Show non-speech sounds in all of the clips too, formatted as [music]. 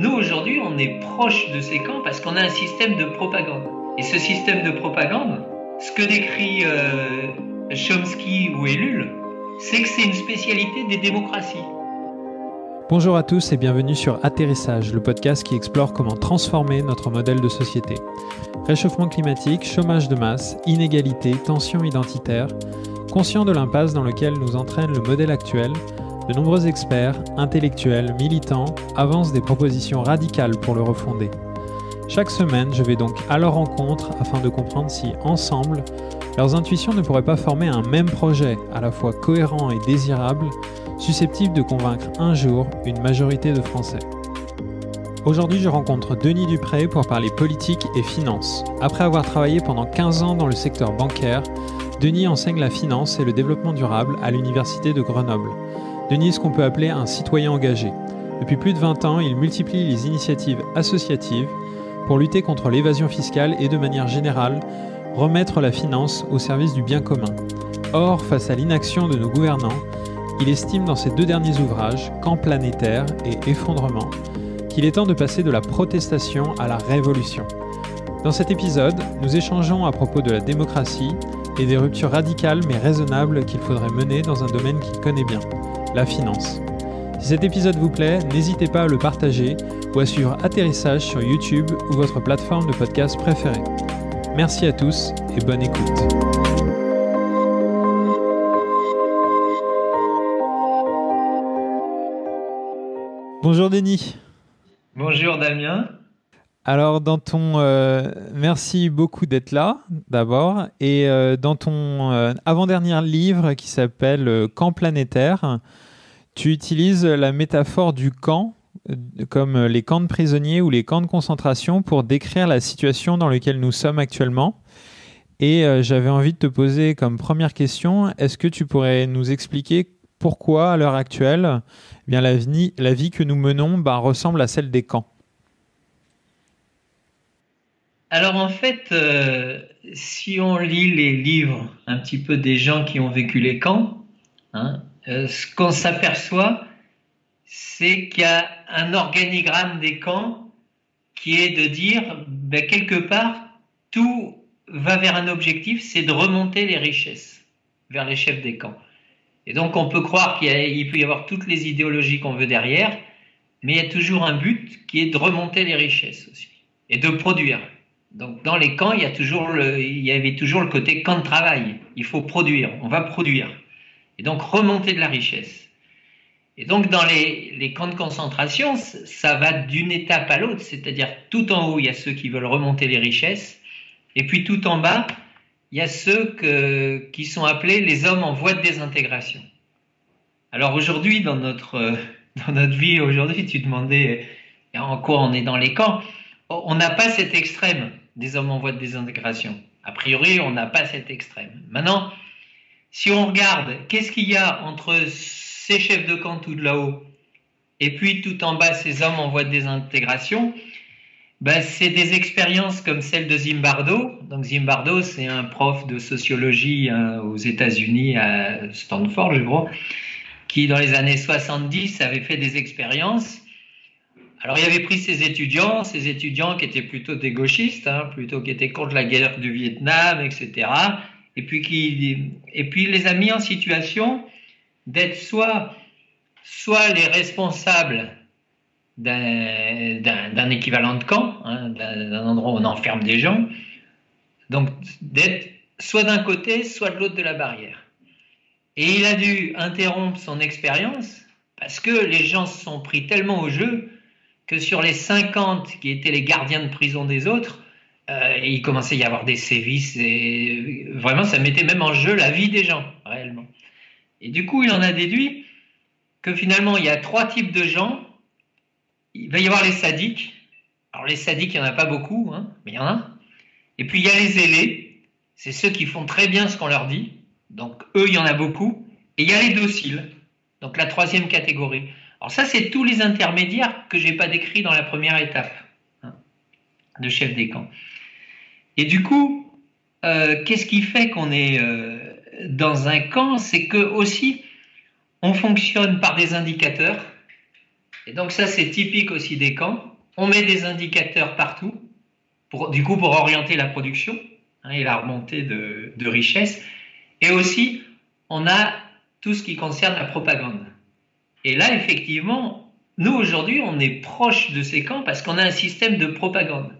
nous aujourd'hui, on est proche de ces camps parce qu'on a un système de propagande. Et ce système de propagande, ce que décrit euh, Chomsky ou Ellul, c'est que c'est une spécialité des démocraties. Bonjour à tous et bienvenue sur Atterrissage, le podcast qui explore comment transformer notre modèle de société. Réchauffement climatique, chômage de masse, inégalité, tensions identitaires, conscient de l'impasse dans lequel nous entraîne le modèle actuel, de nombreux experts, intellectuels, militants avancent des propositions radicales pour le refonder. Chaque semaine, je vais donc à leur rencontre afin de comprendre si, ensemble, leurs intuitions ne pourraient pas former un même projet, à la fois cohérent et désirable, susceptible de convaincre un jour une majorité de Français. Aujourd'hui, je rencontre Denis Dupré pour parler politique et finance. Après avoir travaillé pendant 15 ans dans le secteur bancaire, Denis enseigne la finance et le développement durable à l'Université de Grenoble. Denis est ce qu'on peut appeler un citoyen engagé. Depuis plus de 20 ans, il multiplie les initiatives associatives pour lutter contre l'évasion fiscale et de manière générale, remettre la finance au service du bien commun. Or, face à l'inaction de nos gouvernants, il estime dans ses deux derniers ouvrages, Camp planétaire et Effondrement, qu'il est temps de passer de la protestation à la révolution. Dans cet épisode, nous échangeons à propos de la démocratie et des ruptures radicales mais raisonnables qu'il faudrait mener dans un domaine qu'il connaît bien la finance. Si cet épisode vous plaît, n'hésitez pas à le partager ou à suivre Atterrissage sur YouTube ou votre plateforme de podcast préférée. Merci à tous et bonne écoute. Bonjour Denis. Bonjour Damien. Alors dans ton euh, merci beaucoup d'être là d'abord et euh, dans ton euh, avant-dernier livre qui s'appelle Camp planétaire, tu utilises la métaphore du camp comme les camps de prisonniers ou les camps de concentration pour décrire la situation dans laquelle nous sommes actuellement. Et j'avais envie de te poser comme première question, est-ce que tu pourrais nous expliquer pourquoi à l'heure actuelle, eh bien la vie, que nous menons bah, ressemble à celle des camps? Alors en fait, euh, si on lit les livres un petit peu des gens qui ont vécu les camps, hein, euh, ce qu'on s'aperçoit, c'est qu'il y a un organigramme des camps qui est de dire, ben, quelque part, tout va vers un objectif, c'est de remonter les richesses vers les chefs des camps. Et donc on peut croire qu'il peut y avoir toutes les idéologies qu'on veut derrière, mais il y a toujours un but qui est de remonter les richesses aussi et de produire. Donc dans les camps, il y, a toujours le, il y avait toujours le côté camp de travail. Il faut produire, on va produire. Et donc remonter de la richesse. Et donc dans les, les camps de concentration, ça va d'une étape à l'autre, c'est-à-dire tout en haut, il y a ceux qui veulent remonter les richesses, et puis tout en bas, il y a ceux que, qui sont appelés les hommes en voie de désintégration. Alors aujourd'hui, dans notre, [laughs] dans notre vie aujourd'hui, tu demandais en quoi on est dans les camps, on n'a pas cet extrême hommes en voie de désintégration. A priori, on n'a pas cet extrême. Maintenant, si on regarde, qu'est-ce qu'il y a entre ces chefs de camp tout de là-haut et puis tout en bas, ces hommes en voie de désintégration? Ben, C'est des expériences comme celle de Zimbardo. Donc Zimbardo, c'est un prof de sociologie hein, aux États-Unis, à Stanford, je crois, qui dans les années 70 avait fait des expériences alors il avait pris ses étudiants, ses étudiants qui étaient plutôt des gauchistes, hein, plutôt qui étaient contre la guerre du Vietnam, etc. Et puis qui, et puis il les a mis en situation d'être soit, soit les responsables d'un équivalent de camp, hein, d'un endroit où on enferme des gens, donc d'être soit d'un côté, soit de l'autre de la barrière. Et il a dû interrompre son expérience parce que les gens se sont pris tellement au jeu que sur les 50 qui étaient les gardiens de prison des autres, euh, il commençait à y avoir des sévices et vraiment ça mettait même en jeu la vie des gens réellement. Et du coup, il en a déduit que finalement il y a trois types de gens. Il va y avoir les sadiques. Alors les sadiques, il n'y en a pas beaucoup, hein, mais il y en a. Et puis il y a les zélés. C'est ceux qui font très bien ce qu'on leur dit. Donc eux, il y en a beaucoup. Et il y a les dociles. Donc la troisième catégorie. Alors ça, c'est tous les intermédiaires que j'ai pas décrits dans la première étape hein, de chef des camps. Et du coup, euh, qu'est-ce qui fait qu'on est euh, dans un camp? C'est que aussi, on fonctionne par des indicateurs. Et donc ça, c'est typique aussi des camps. On met des indicateurs partout, pour, du coup pour orienter la production hein, et la remontée de, de richesse. Et aussi, on a tout ce qui concerne la propagande. Et là, effectivement, nous aujourd'hui, on est proche de ces camps parce qu'on a un système de propagande.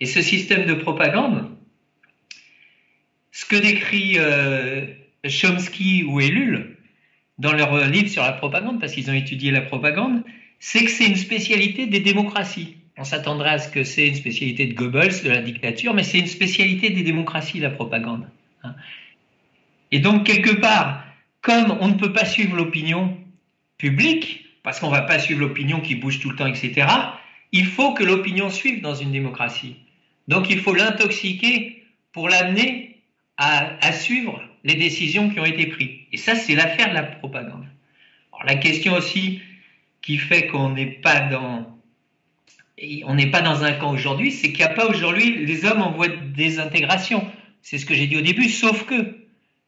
Et ce système de propagande, ce que décrit euh, Chomsky ou Ellul dans leur livre sur la propagande, parce qu'ils ont étudié la propagande, c'est que c'est une spécialité des démocraties. On s'attendrait à ce que c'est une spécialité de Goebbels, de la dictature, mais c'est une spécialité des démocraties, la propagande. Hein. Et donc, quelque part, comme on ne peut pas suivre l'opinion publique, parce qu'on ne va pas suivre l'opinion qui bouge tout le temps, etc., il faut que l'opinion suive dans une démocratie. Donc, il faut l'intoxiquer pour l'amener à, suivre les décisions qui ont été prises. Et ça, c'est l'affaire de la propagande. Alors, la question aussi qui fait qu'on n'est pas dans on n'est pas dans un camp aujourd'hui, c'est qu'il n'y a pas aujourd'hui, les hommes en voie de désintégration. C'est ce que j'ai dit au début, sauf que,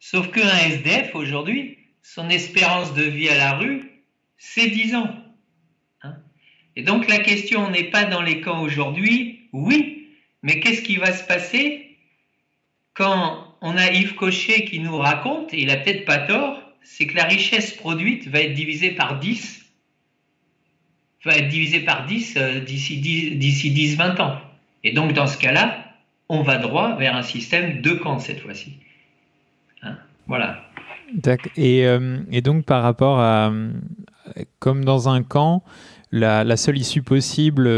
sauf qu'un SDF aujourd'hui, son espérance de vie à la rue, c'est 10 ans. Hein. Et donc la question n'est pas dans les camps aujourd'hui, oui, mais qu'est-ce qui va se passer quand on a Yves Cochet qui nous raconte, et il a peut-être pas tort, c'est que la richesse produite va être divisée par 10, va être divisée par 10 euh, d'ici 10-20 ans. Et donc dans ce cas-là, on va droit vers un système de camps cette fois-ci. Hein, voilà. Euh, et, donc par rapport à, comme dans un camp, la, seule issue possible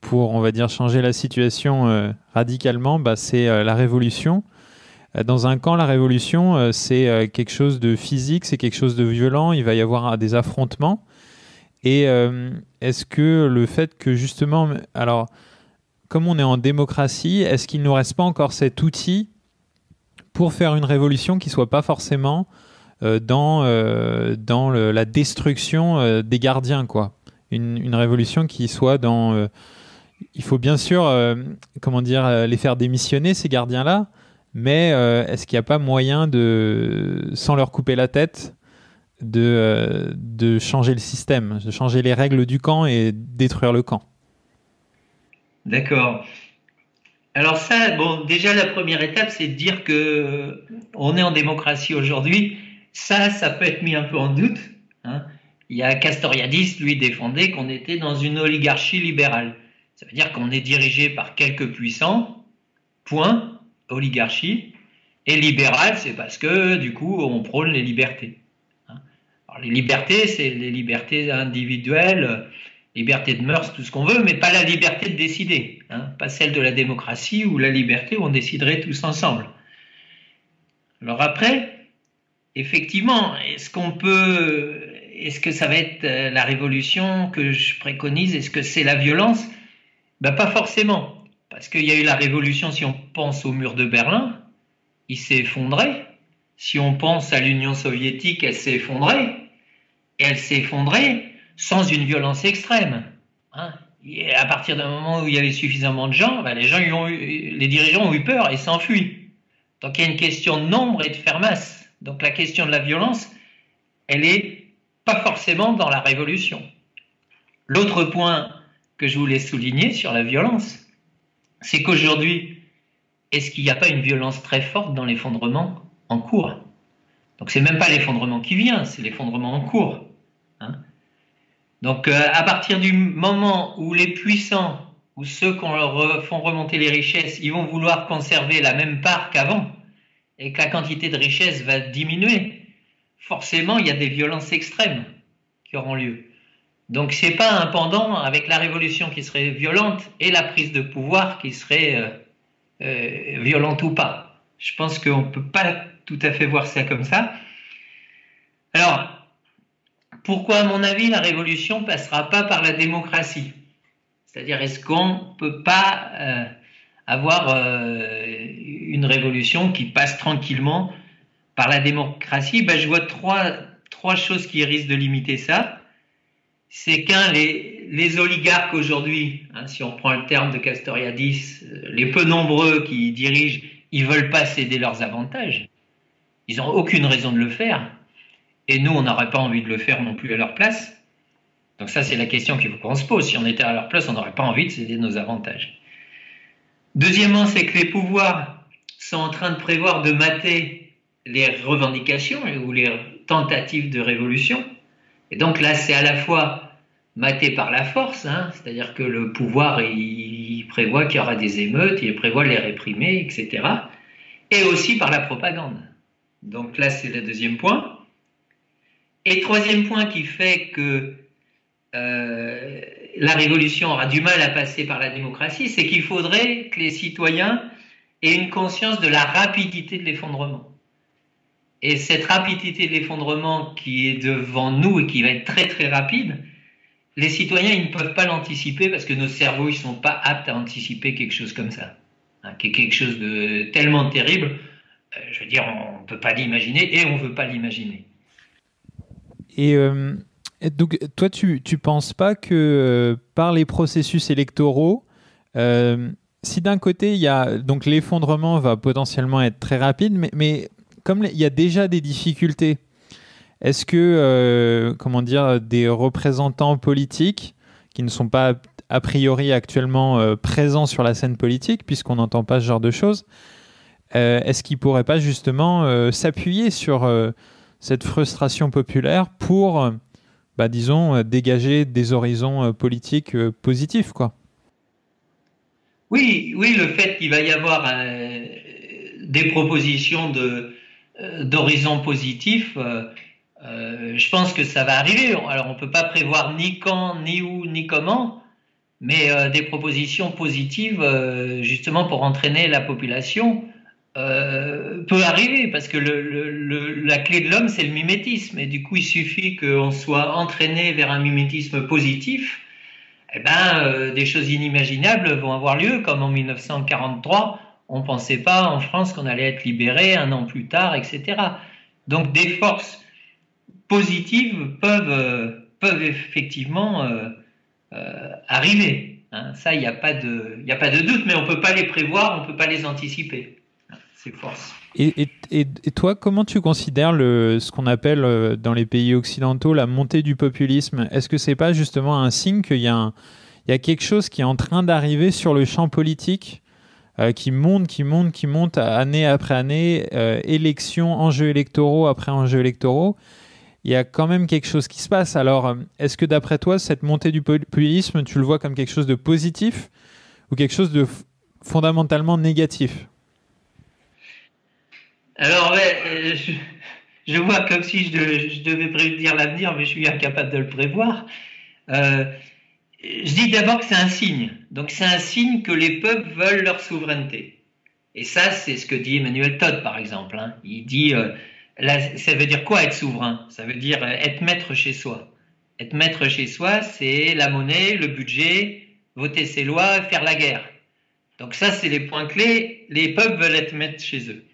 pour, on va dire, changer la situation euh, radicalement, bah, c'est la révolution. Euh, dans un camp, la révolution, euh, c'est euh, quelque chose de physique, c'est quelque chose de violent, il va y avoir des affrontements. Et est-ce que le fait que justement, alors, comme on est en démocratie, est-ce qu'il ne nous reste pas encore cet outil pour faire une révolution qui soit pas forcément dans, dans la destruction des gardiens, quoi une, une, révolution qui soit dans... il faut bien sûr, comment dire, les faire démissionner, ces gardiens-là, mais euh, est-ce qu'il n'y a pas moyen de, sans leur couper la tête, de, euh, de changer le système, de changer les règles du camp et détruire le camp? D'accord. Alors ça, bon, déjà la première étape, c'est de dire que on est en démocratie aujourd'hui. Ça, ça peut être mis un peu en doute. Hein. Il y a Castoriadis, lui, défendait qu'on était dans une oligarchie libérale. Ça veut dire qu'on est dirigé par quelques puissants, point, oligarchie. Et libéral, c'est parce que du coup, on prône les libertés. Hein. Les libertés, c'est les libertés individuelles, liberté de mœurs, tout ce qu'on veut, mais pas la liberté de décider. Hein. Pas celle de la démocratie ou la liberté où on déciderait tous ensemble. Alors après, effectivement, est-ce qu'on peut, est-ce que ça va être euh, la révolution que je préconise Est-ce que c'est la violence? Ben, Pas forcément. Parce qu'il y a eu la révolution, si on pense au mur de Berlin, il s'est effondré. Si on pense à l'Union soviétique, elle s'est effondrée. Et elle s'est effondrée sans une violence extrême. Hein. et à partir d'un moment où il y avait suffisamment de gens, ben, les, gens ont eu, les dirigeants ont eu peur et s'enfuient. Donc il y a une question de nombre et de faire masse. Donc la question de la violence, elle est pas forcément dans la révolution. L'autre point que je voulais souligner sur la violence, c'est qu'aujourd'hui, est-ce qu'il n'y a pas une violence très forte dans l'effondrement en cours? Donc c'est même pas l'effondrement qui vient, c'est l'effondrement en cours. Hein. Donc euh, à partir du moment où les puissants ou ceux qui leur font remonter les richesses, ils vont vouloir conserver la même part qu'avant et que la quantité de richesse va diminuer, forcément il y a des violences extrêmes qui auront lieu. Donc c'est pas un pendant avec la révolution qui serait violente et la prise de pouvoir qui serait euh, euh, violente ou pas. Je pense qu'on ne peut pas tout à fait voir ça comme ça. Alors, pourquoi à mon avis la révolution passera pas par la démocratie? C'est-à-dire est-ce qu'on ne peut pas euh, avoir une révolution qui passe tranquillement par la démocratie ben, Je vois trois, trois choses qui risquent de limiter ça c'est qu'un, les, oligarques aujourd'hui, hein, si on prend le terme de Castoriadis, euh, les peu nombreux qui dirigent, ils veulent pas céder leurs avantages. Ils n'ont aucune raison de le faire. Et nous, on n'aurait pas envie de le faire non plus à leur place. Donc ça, c'est la question qu'on se pose. Si on était à leur place, on n'aurait pas envie de céder nos avantages. Deuxièmement, c'est que les pouvoirs sont en train de prévoir de mater les revendications ou les tentatives de révolution. Et donc là, c'est à la fois maté par la force, hein, c'est-à-dire que le pouvoir, il, prévoit qu'il y aura des émeutes, il prévoit les réprimer, etc. Et aussi par la propagande. Donc là, c'est le deuxième point. Et troisième point qui fait que euh, la révolution aura du mal à passer par la démocratie, c'est qu'il faudrait que les citoyens aient une conscience de la rapidité de l'effondrement. Et cette rapidité de l'effondrement qui est devant nous et qui va être très très rapide, les citoyens ils ne peuvent pas l'anticiper parce que nos cerveaux ils sont pas aptes à anticiper quelque chose comme ça, hein, quelque chose de tellement terrible. Euh, je veux dire, on ne peut pas l'imaginer et on ne veut pas l'imaginer. Et euh, donc, toi, tu ne penses pas que euh, par les processus électoraux, si d'un côté, donc l'effondrement va potentiellement être très rapide, mais, comme il y a déjà des difficultés, est-ce que, euh, comment dire, des représentants politiques qui ne sont pas a priori actuellement présents sur la scène politique, puisqu'on n'entend pas ce genre de choses, est-ce qu'ils pourraient pas justement s'appuyer sur cette frustration populaire pour bah, disons, euh, dégager des horizons euh, politiques euh, positifs, quoi? Oui, oui, le fait qu'il va y avoir des propositions de, d'horizons positifs, je pense que ça va arriver. Alors, on ne peut pas prévoir ni quand, ni où, ni comment, mais des propositions positives, justement, pour entraîner la population euh, peut arriver parce que la clé de l'homme, c'est le mimétisme. Et du coup, il suffit qu'on soit entraîné vers un mimétisme positif. Eh ben, euh, des choses inimaginables vont avoir lieu, comme en 1943, on ne pensait pas en France qu'on allait être libéré un an plus tard, etc. Donc, des forces positives peuvent, euh, peuvent effectivement arriver. Hein. Ça, il n'y a, pas de, a pas de doute, mais on ne peut pas les prévoir, on ne peut pas les anticiper. Et, toi, comment tu considères le, ce qu'on appelle euh, dans les pays occidentaux la montée du populisme? Est-ce que c'est pas justement un signe qu'il y, a il y a quelque chose qui est en train d'arriver sur le champ politique euh, qui monte, qui monte, qui monte année après année, euh, élections, enjeux électoraux après enjeux électoraux? Il y a quand même quelque chose qui se passe. Alors, est-ce que d'après toi, cette montée du populisme, tu le vois comme quelque chose de positif ou quelque chose de fondamentalement négatif? Alors, euh, je, vois comme si je, devais prédire l'avenir, mais je suis incapable de le prévoir. Euh, je dis d'abord que c'est un signe. Donc, c'est un signe que les peuples veulent leur souveraineté. Et ça, c'est ce que dit Emmanuel Todd, par exemple. Hein. Il dit, euh, ça veut dire quoi être souverain? Ça veut dire être maître chez soi. Être maître chez soi, c'est la monnaie, le budget, voter ses lois, faire la guerre. Donc ça, c'est les points clés. Les peuples veulent être maîtres chez eux.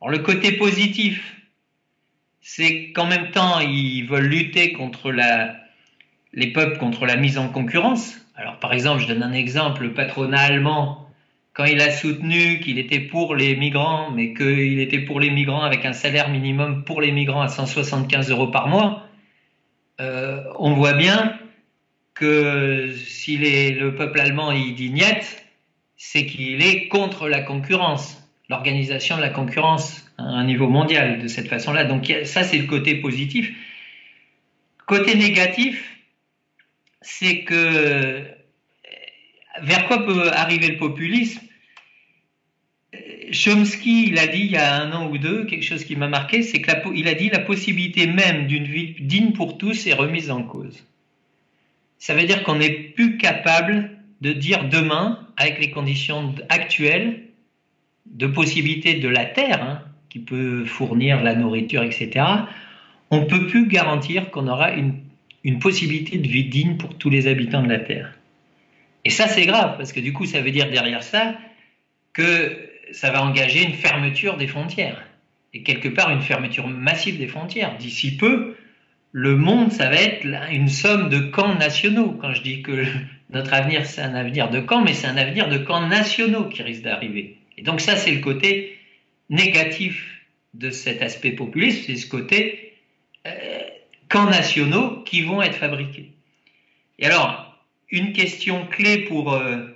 Alors, le côté positif, c'est qu'en même temps, ils veulent lutter contre les peuples contre la mise en concurrence. Alors, par exemple, je donne un exemple, le patronat allemand, quand il a soutenu qu'il était pour les migrants, mais qu'il était pour les migrants avec un salaire minimum pour les migrants à 175 euros par mois, euh, on voit bien que si le peuple allemand il dit niet, c'est qu'il est contre la concurrence l'organisation de la concurrence à un niveau mondial de cette façon-là. Donc ça, c'est le côté positif. Côté négatif, c'est que vers quoi peut arriver le populisme? Chomsky, il a dit il y a un an ou deux, quelque chose qui m'a marqué, c'est qu'il a dit la possibilité même d'une vie digne pour tous est remise en cause. Ça veut dire qu'on n'est plus capable de dire demain, avec les conditions actuelles, de possibilités de la terre, hein, qui peut fournir la nourriture, etc., on ne peut plus garantir qu'on aura une, une, possibilité de vie digne pour tous les habitants de la terre. Et ça, c'est grave, parce que du coup, ça veut dire derrière ça que ça va engager une fermeture des frontières. Et quelque part, une fermeture massive des frontières. D'ici peu, le monde, ça va être une somme de camps nationaux. Quand je dis que [laughs] notre avenir, c'est un avenir de camps, mais c'est un avenir de camps nationaux qui risque d'arriver. Et donc ça, c'est le côté négatif de cet aspect populiste, c'est ce côté euh, camps nationaux qui vont être fabriqués. Et alors, une question clé pour, euh,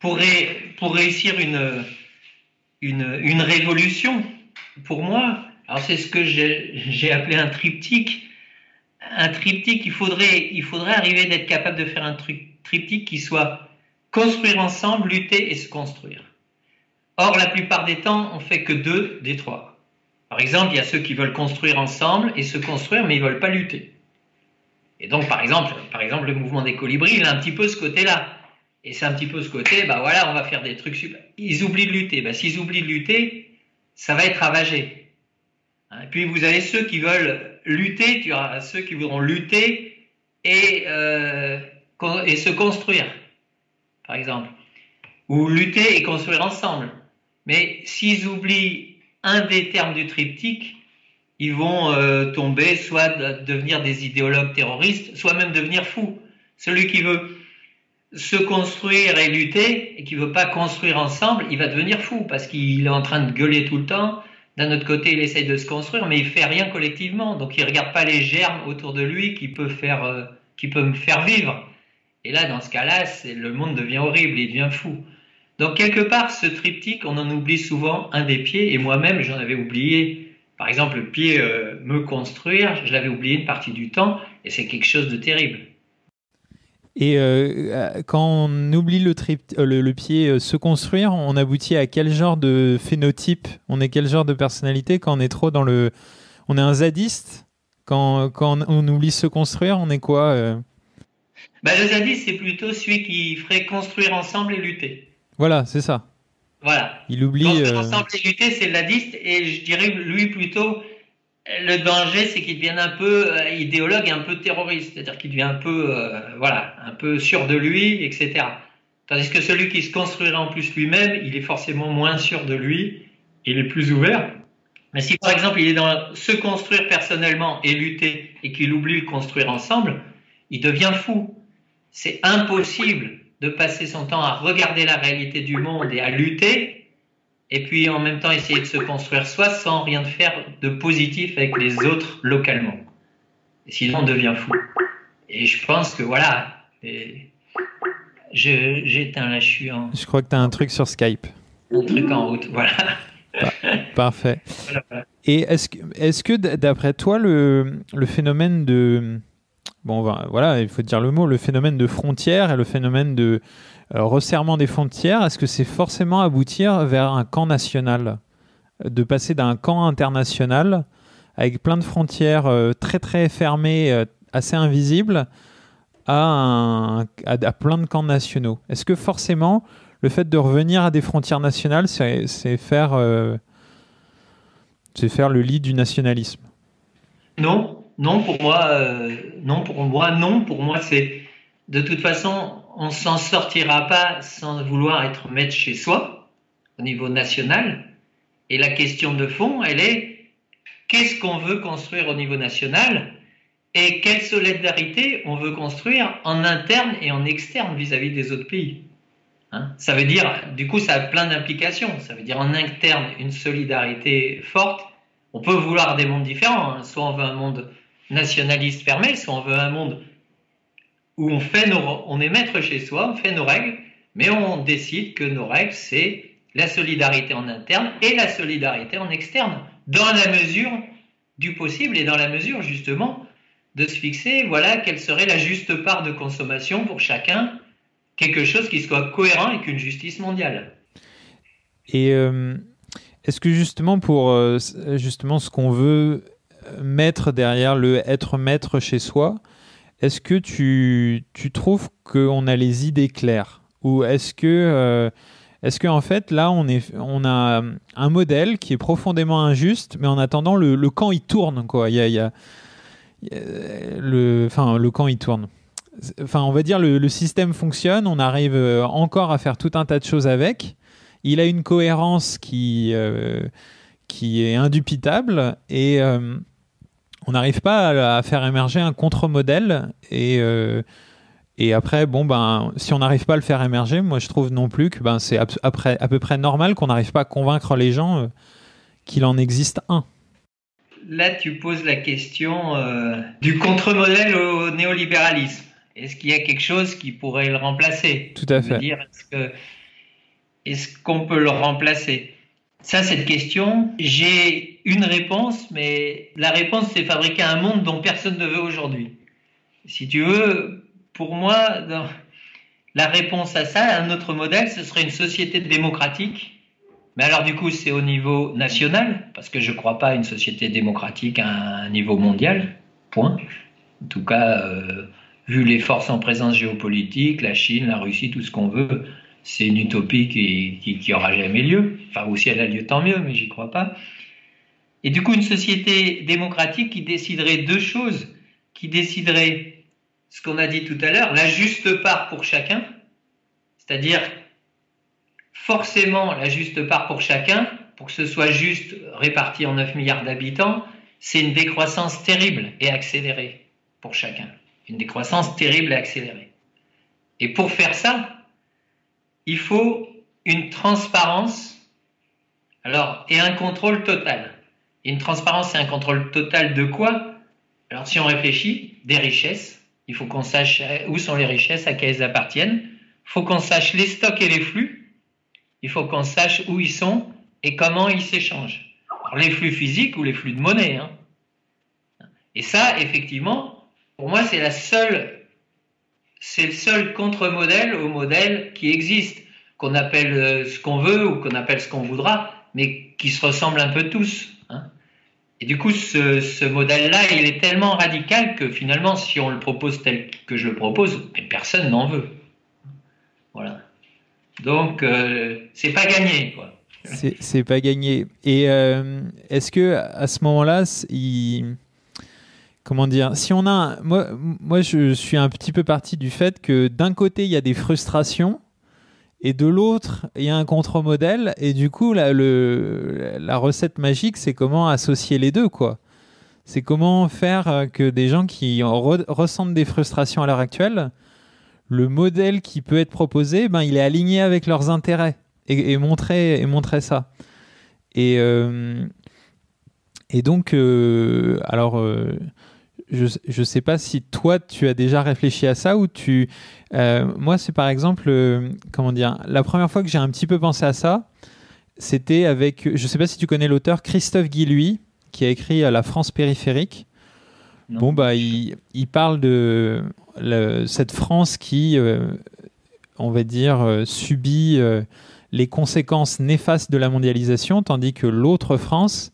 pour, réussir une, une, une, révolution, pour moi, alors c'est ce que j'ai appelé un triptyque. Un triptyque, il faudrait, il faudrait arriver d'être capable de faire un triptyque qui soit construire ensemble, lutter et se construire. Or, la plupart des temps, on fait que deux des trois. Par exemple, il y a ceux qui veulent construire ensemble et se construire, mais ils veulent pas lutter. Et donc, par exemple, par exemple, le mouvement des colibris, il a un petit peu ce côté-là. Et c'est un petit peu ce côté, bah voilà, on va faire des trucs super. Ils oublient de lutter. Bah, s'ils oublient de lutter, ça va être ravagé. Et puis vous avez ceux qui veulent lutter, tu as ceux qui voudront lutter et, euh, et se construire, par exemple. Ou lutter et construire ensemble. Mais s'ils oublient un des termes du triptyque, ils vont euh, tomber soit devenir des idéologues terroristes, soit même devenir fous. Celui qui veut se construire et lutter et qui veut pas construire ensemble, il va devenir fou parce qu'il est en train de gueuler tout le temps. D'un autre côté, il essaye de se construire, mais il fait rien collectivement. Donc, il regarde pas les germes autour de lui qui peut faire, euh, qui me faire vivre. Et là, dans ce cas-là, le monde devient horrible, il devient fou. Donc, quelque part, ce triptyque, on en oublie souvent un des pieds, et moi-même, j'en avais oublié par exemple, le pied euh, me construire, je l'avais oublié une partie du temps, et c'est quelque chose de terrible. Et euh, quand on oublie le, euh, le, pied se construire, on aboutit à quel genre de phénotype? On est quel genre de personnalité quand on est trop dans le... On est un zadiste? Quand, quand on oublie se construire, on est quoi bah, Le zadiste, c'est plutôt celui qui ferait construire ensemble et lutter. Voilà, c'est ça. Voilà. Il oublie. Donc, euh... c'est ladiste, et je dirais lui plutôt, le danger, c'est qu'il devienne un peu euh, idéologue et un peu terroriste, c'est-à-dire qu'il devient un peu, euh, voilà, un peu sûr de lui, etc. Tandis que celui qui se construirait en plus lui-même, il est forcément moins sûr de lui, il est plus ouvert. Mais si par exemple il est dans se construire personnellement et lutter et qu'il oublie le construire ensemble, il devient fou. C'est impossible de passer son temps à regarder la réalité du monde et à lutter, et puis en même temps essayer de se construire soi sans rien faire de positif avec les autres localement. Et sinon on devient fou. Et je pense que voilà, j'éteins là, je suis en... Je crois que tu as un truc sur Skype. Un truc en route, voilà. Parfait. Et est-ce que, est que d'après toi, le, le phénomène de bon, voilà, il faut dire le mot, le phénomène de frontières et le phénomène de euh, resserrement des frontières, est-ce que c'est forcément aboutir vers un camp national? De passer d'un camp international avec plein de frontières euh, très très fermées, euh, assez invisibles, à, plein de camps nationaux? Est-ce que forcément le fait de revenir à des frontières nationales, c'est faire le lit du nationalisme? Non, non, pour moi, euh, non, pour moi, non. Pour moi, c'est de toute façon, on s'en sortira pas sans vouloir être maître chez soi au niveau national. Et la question de fond, elle est qu'est-ce qu'on veut construire au niveau national et quelle solidarité on veut construire en interne et en externe vis-à-vis des autres pays? Hein? Ça veut dire, du coup, ça a plein d'implications. Ça veut dire en interne une solidarité forte. On peut vouloir des mondes différents. Hein. Soit on veut un monde nationaliste fermé, si on veut un monde où on, fait nos, on est maître chez soi, on fait nos règles, mais on décide que nos règles, c'est la solidarité en interne et la solidarité en externe, dans la mesure du possible et dans la mesure justement de se fixer, voilà, quelle serait la juste part de consommation pour chacun, quelque chose qui soit cohérent avec une justice mondiale. Et euh, est-ce que justement pour euh, justement ce qu'on veut mettre derrière le être maître chez soi, est-ce que tu, tu trouves qu'on a les idées claires? Ou est-ce que, euh, est-ce que en fait, là, on, est, on a un modèle qui est profondément injuste, mais en attendant, le, camp, il tourne, quoi. Il y a, a, le, enfin, le camp, il tourne. Enfin, on va dire, le, système fonctionne, on arrive euh, encore à faire tout un tas de choses avec. Il a une cohérence qui, euh, qui est indubitable et on n'arrive pas à, faire émerger un contre-modèle et euh, et après, bon, ben, si on n'arrive pas à le faire émerger, moi je trouve non plus que ben, c'est à peu près normal qu'on n'arrive pas à convaincre les gens euh, qu'il en existe un. Là, tu poses la question euh, du contre-modèle au néolibéralisme. est-ce qu'il y a quelque chose qui pourrait le remplacer? Tout à fait. Est-ce qu'on peut le remplacer? Ça, cette question, j'ai une réponse, mais la réponse, c'est fabriquer un monde dont personne ne veut aujourd'hui. Si tu veux, pour moi, la réponse à ça, un autre modèle, ce serait une société démocratique. Mais alors du coup, c'est au niveau national, parce que je ne crois pas à une société démocratique à un niveau mondial, point. En tout cas, euh, vu les forces en présence géopolitique, la Chine, la Russie, tout ce qu'on veut, c'est une utopie qui, qui, aura jamais lieu. Enfin, ou si elle a lieu, tant mieux, mais j'y crois pas. Et du coup, une société démocratique qui déciderait deux choses, qui déciderait ce qu'on a dit tout à l'heure, la juste part pour chacun, c'est-à-dire forcément la juste part pour chacun, pour que ce soit juste réparti en 9 milliards d'habitants, c'est une décroissance terrible et accélérée pour chacun. Une décroissance terrible et accélérée. Et pour faire ça, il faut une transparence alors, et un contrôle total. une transparence et un contrôle total de quoi? Alors, si on réfléchit, des richesses. Il faut qu'on sache où sont les richesses, à qui elles appartiennent. Il faut qu'on sache les stocks et les flux. Il faut qu'on sache où ils sont et comment ils s'échangent. les flux physiques ou les flux de monnaie. Hein. Et ça, effectivement, pour moi, c'est la seule c'est le seul contre-modèle au modèle qui existe, qu'on appelle euh, ce qu'on veut ou qu'on appelle ce qu'on voudra, mais qui se ressemblent un peu tous. Hein. Et du coup, ce, modèle-là, il est tellement radical que finalement, si on le propose tel que je le propose, personne n'en veut. Voilà. Donc, euh, c'est pas gagné, quoi. C'est pas gagné. Et euh, est-ce que à ce moment-là, il comment dire, si on a, moi, moi, je suis un petit peu parti du fait que d'un côté il y a des frustrations et de l'autre il y a un contre-modèle et du coup la, recette magique c'est comment associer les deux quoi. C'est comment faire que des gens qui ressentent des frustrations à l'heure actuelle, le modèle qui peut être proposé, ben il est aligné avec leurs intérêts et, montrer ça. Et euh, donc, euh, alors, euh, je ne sais pas si toi, tu as déjà réfléchi à ça ou tu... Euh, moi, c'est par exemple, euh, comment dire, la première fois que j'ai un petit peu pensé à ça, c'était avec, je ne sais pas si tu connais l'auteur Christophe Guilluy, qui a écrit La France périphérique. Bon, bah, il, il parle de cette France qui, euh, on va dire, subit les conséquences néfastes de la mondialisation, tandis que l'autre France,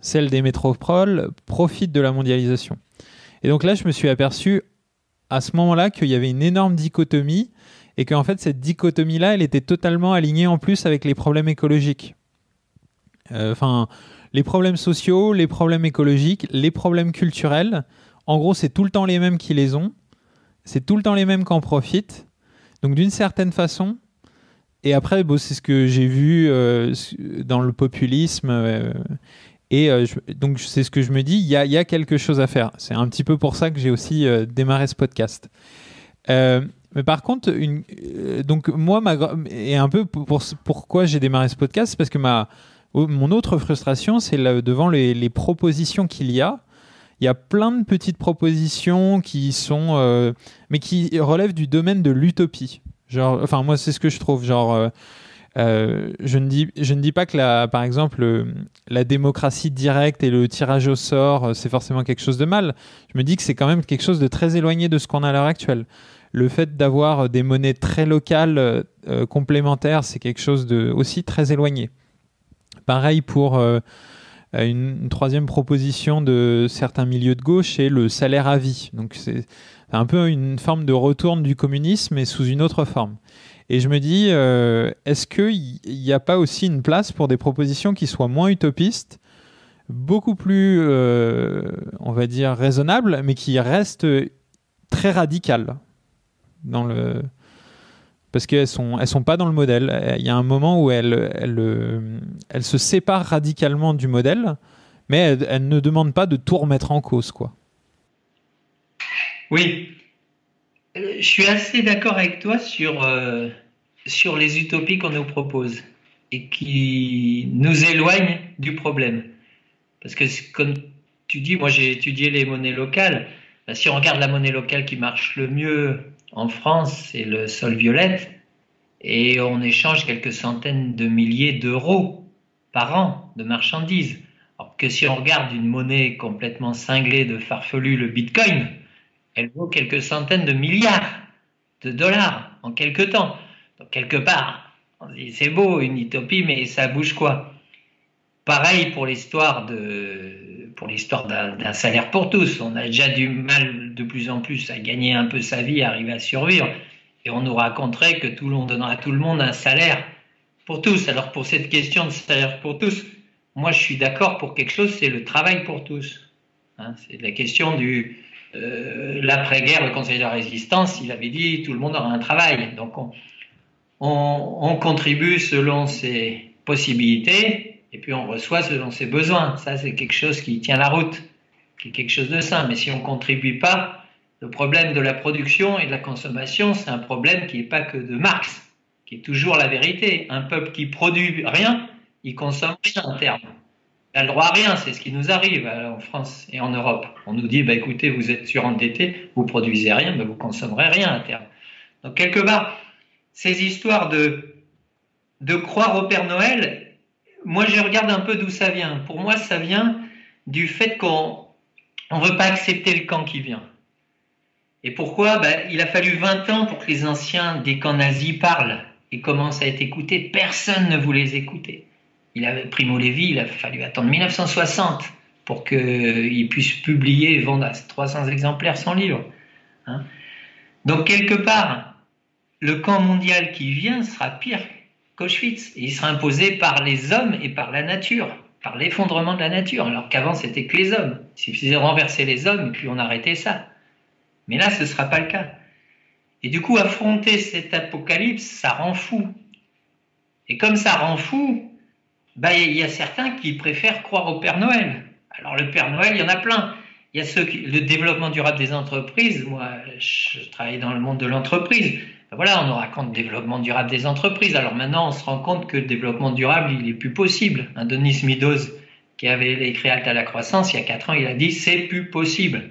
celle des métropoles, profite de la mondialisation. Et donc là, je me suis aperçu à ce moment-là qu'il y avait une énorme dichotomie et qu'en fait, cette dichotomie-là, elle était totalement alignée en plus avec les problèmes écologiques. Euh, enfin, les problèmes sociaux, les problèmes écologiques, les problèmes culturels. En gros, c'est tout le temps les mêmes qui les ont. C'est tout le temps les mêmes qui en profitent. Donc, d'une certaine façon, et après, c'est ce que j'ai vu euh, dans le populisme euh, et euh, donc, c'est ce que je me dis, il y a, quelque chose à faire. C'est un petit peu pour ça que j'ai aussi euh, démarré ce podcast. Euh, mais par contre, donc moi, et un peu pour, pourquoi j'ai démarré ce podcast, c'est parce que ma, mon autre frustration, c'est devant les, les propositions qu'il y a. Il y a plein de petites propositions qui sont, mais qui relèvent du domaine de l'utopie. Enfin moi, c'est ce que je trouve. Genre euh, je, ne dis, pas que, la, par exemple, la démocratie directe et le tirage au sort, euh, c'est forcément quelque chose de mal. Je me dis que c'est quand même quelque chose de très éloigné de ce qu'on a à l'heure actuelle. Le fait d'avoir des monnaies très locales euh, complémentaires, c'est quelque chose de aussi très éloigné. Pareil pour une, troisième proposition de certains milieux de gauche, c'est le salaire à vie. Donc c'est un peu une forme de retour du communisme, mais sous une autre forme. Et je me dis, euh, est-ce qu'il n'y a pas aussi une place pour des propositions qui soient moins utopistes, beaucoup plus, euh, on va dire, raisonnables, mais qui restent très radicales parce qu'elles sont elles sont pas dans le modèle. Il y a un moment où elles, elles, elles se séparent radicalement du modèle, mais elles, elles, ne demandent pas de tout remettre en cause, quoi. Oui, euh, je suis assez d'accord avec toi sur, euh, sur les utopies qu'on nous propose et qui nous éloignent du problème. Parce que comme tu dis, moi j'ai étudié les monnaies locales. Ben, si on regarde la monnaie locale qui marche le mieux en France, c'est le sol violette, et on échange quelques centaines de milliers d'euros par an de marchandises. Alors que si on regarde une monnaie complètement cinglée de farfelu, le Bitcoin, elle vaut quelques centaines de milliards de dollars en quelques temps. Donc quelque part, on dit c'est beau une utopie, mais ça bouge quoi? Pareil pour l'histoire de pour l'histoire d'un salaire pour tous. On a déjà du mal de plus en plus à gagner un peu sa vie, à arriver à survivre, et on nous raconterait que tout monde donnera à tout le monde un salaire pour tous. Alors pour cette question de salaire pour tous, moi je suis d'accord pour quelque chose, c'est le travail pour tous. Hein, c'est la question du euh, l'après-guerre, le Conseil de la résistance, il avait dit tout le monde aura un travail. Donc on, on, contribue selon ses possibilités et puis on reçoit selon ses besoins. Ça, c'est quelque chose qui tient la route, qui est quelque chose de sain. Mais si on ne contribue pas, le problème de la production et de la consommation, c'est un problème qui n'est pas que de Marx, qui est toujours la vérité. Un peuple qui produit rien, il consomme rien en terme. N'a le droit à rien, c'est ce qui nous arrive euh, en France et en Europe. On nous dit, bah, écoutez, vous êtes surendetté, vous produisez rien, mais vous consommerez rien à terme. Donc quelque part, ces histoires de, de croire au Père Noël, moi je regarde un peu d'où ça vient. Pour moi, ça vient du fait qu'on ne veut pas accepter le camp qui vient. Et pourquoi? Ben, Il a fallu 20 ans pour que les anciens des camps nazis parlent et commencent à être écoutés. Personne ne voulait les écouter. Il Primo Levi, il a fallu attendre 1960 pour qu'il puisse publier et vendre 300 exemplaires son livre. Hein. Donc quelque part, le camp mondial qui vient sera pire qu'Auschwitz. il sera imposé par les hommes et par la nature, par l'effondrement de la nature, alors qu'avant c'était que les hommes. Il suffisait de renverser les hommes et puis on arrêtait ça. Mais là, ce ne sera pas le cas. Et du coup, affronter cet apocalypse, ça rend fou. Et comme ça rend fou, bah, il y a certains qui préfèrent croire au Père Noël. Alors le Père Noël, il y en a plein. Il y a ceux qui, le développement durable des entreprises. Moi, je travaille dans le monde de l'entreprise voilà, on nous raconte le développement durable des entreprises. Alors maintenant, on se rend compte que le développement durable, il est plus possible. Un Denis Meadows, qui avait écrit Alta la croissance, il y a quatre ans, il a dit c'est plus possible.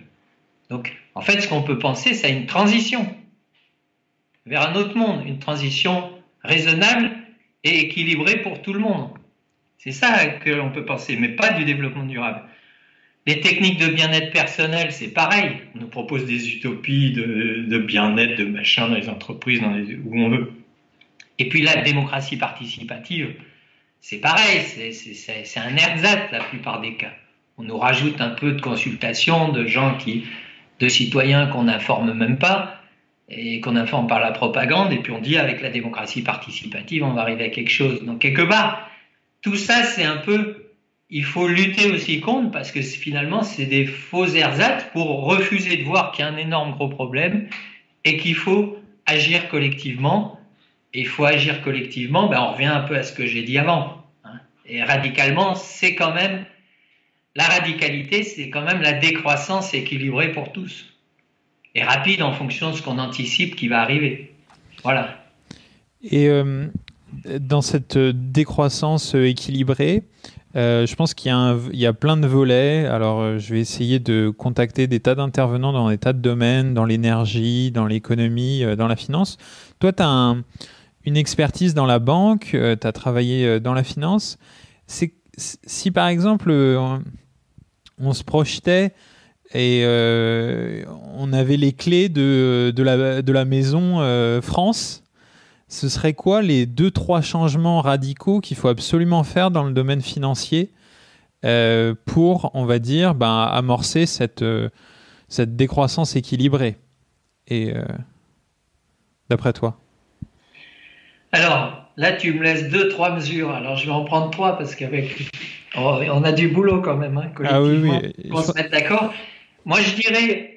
Donc, en fait, ce qu'on peut penser, c'est une transition vers un autre monde, une transition raisonnable et équilibrée pour tout le monde. C'est ça que l'on peut penser, mais pas du développement durable. Les techniques de bien-être personnel, c'est pareil. On nous propose des utopies de, bien-être, de machin dans les entreprises, dans les, où on veut. Et puis la démocratie participative, c'est pareil, c'est un ersatz la plupart des cas. On nous rajoute un peu de consultation de gens qui, de citoyens qu'on n'informe même pas et qu'on informe par la propagande, et puis on dit avec la démocratie participative, on va arriver à quelque chose. Donc quelque part, tout ça, c'est un peu il faut lutter aussi contre parce que finalement, c'est des faux ersatz pour refuser de voir qu'il y a un énorme gros problème et qu'il faut agir collectivement. Et il faut agir collectivement, ben on revient un peu à ce que j'ai dit avant. Hein. Et radicalement, c'est quand même la radicalité, c'est quand même la décroissance équilibrée pour tous et rapide en fonction de ce qu'on anticipe qui va arriver. Voilà. Euh, dans cette décroissance équilibrée, euh, je pense qu'il y, a plein de volets. Alors, euh, je vais essayer de contacter des tas d'intervenants dans des tas de domaines, dans l'énergie, dans l'économie, euh, dans la finance. Toi, tu as une expertise dans la banque, tu as travaillé dans la finance. Si, par exemple, on, se projetait et on avait les clés de la, maison France, ce serait quoi les deux, trois changements radicaux qu'il faut absolument faire dans le domaine financier euh, pour, on va dire, ben, amorcer cette, euh, cette décroissance équilibrée? Et euh, d'après toi? Alors, là, tu me laisses deux, trois mesures. Alors, je vais en prendre trois parce qu'avec. On a du boulot quand même, hein, ah collectivement, pour se mettre d'accord. Moi, je dirais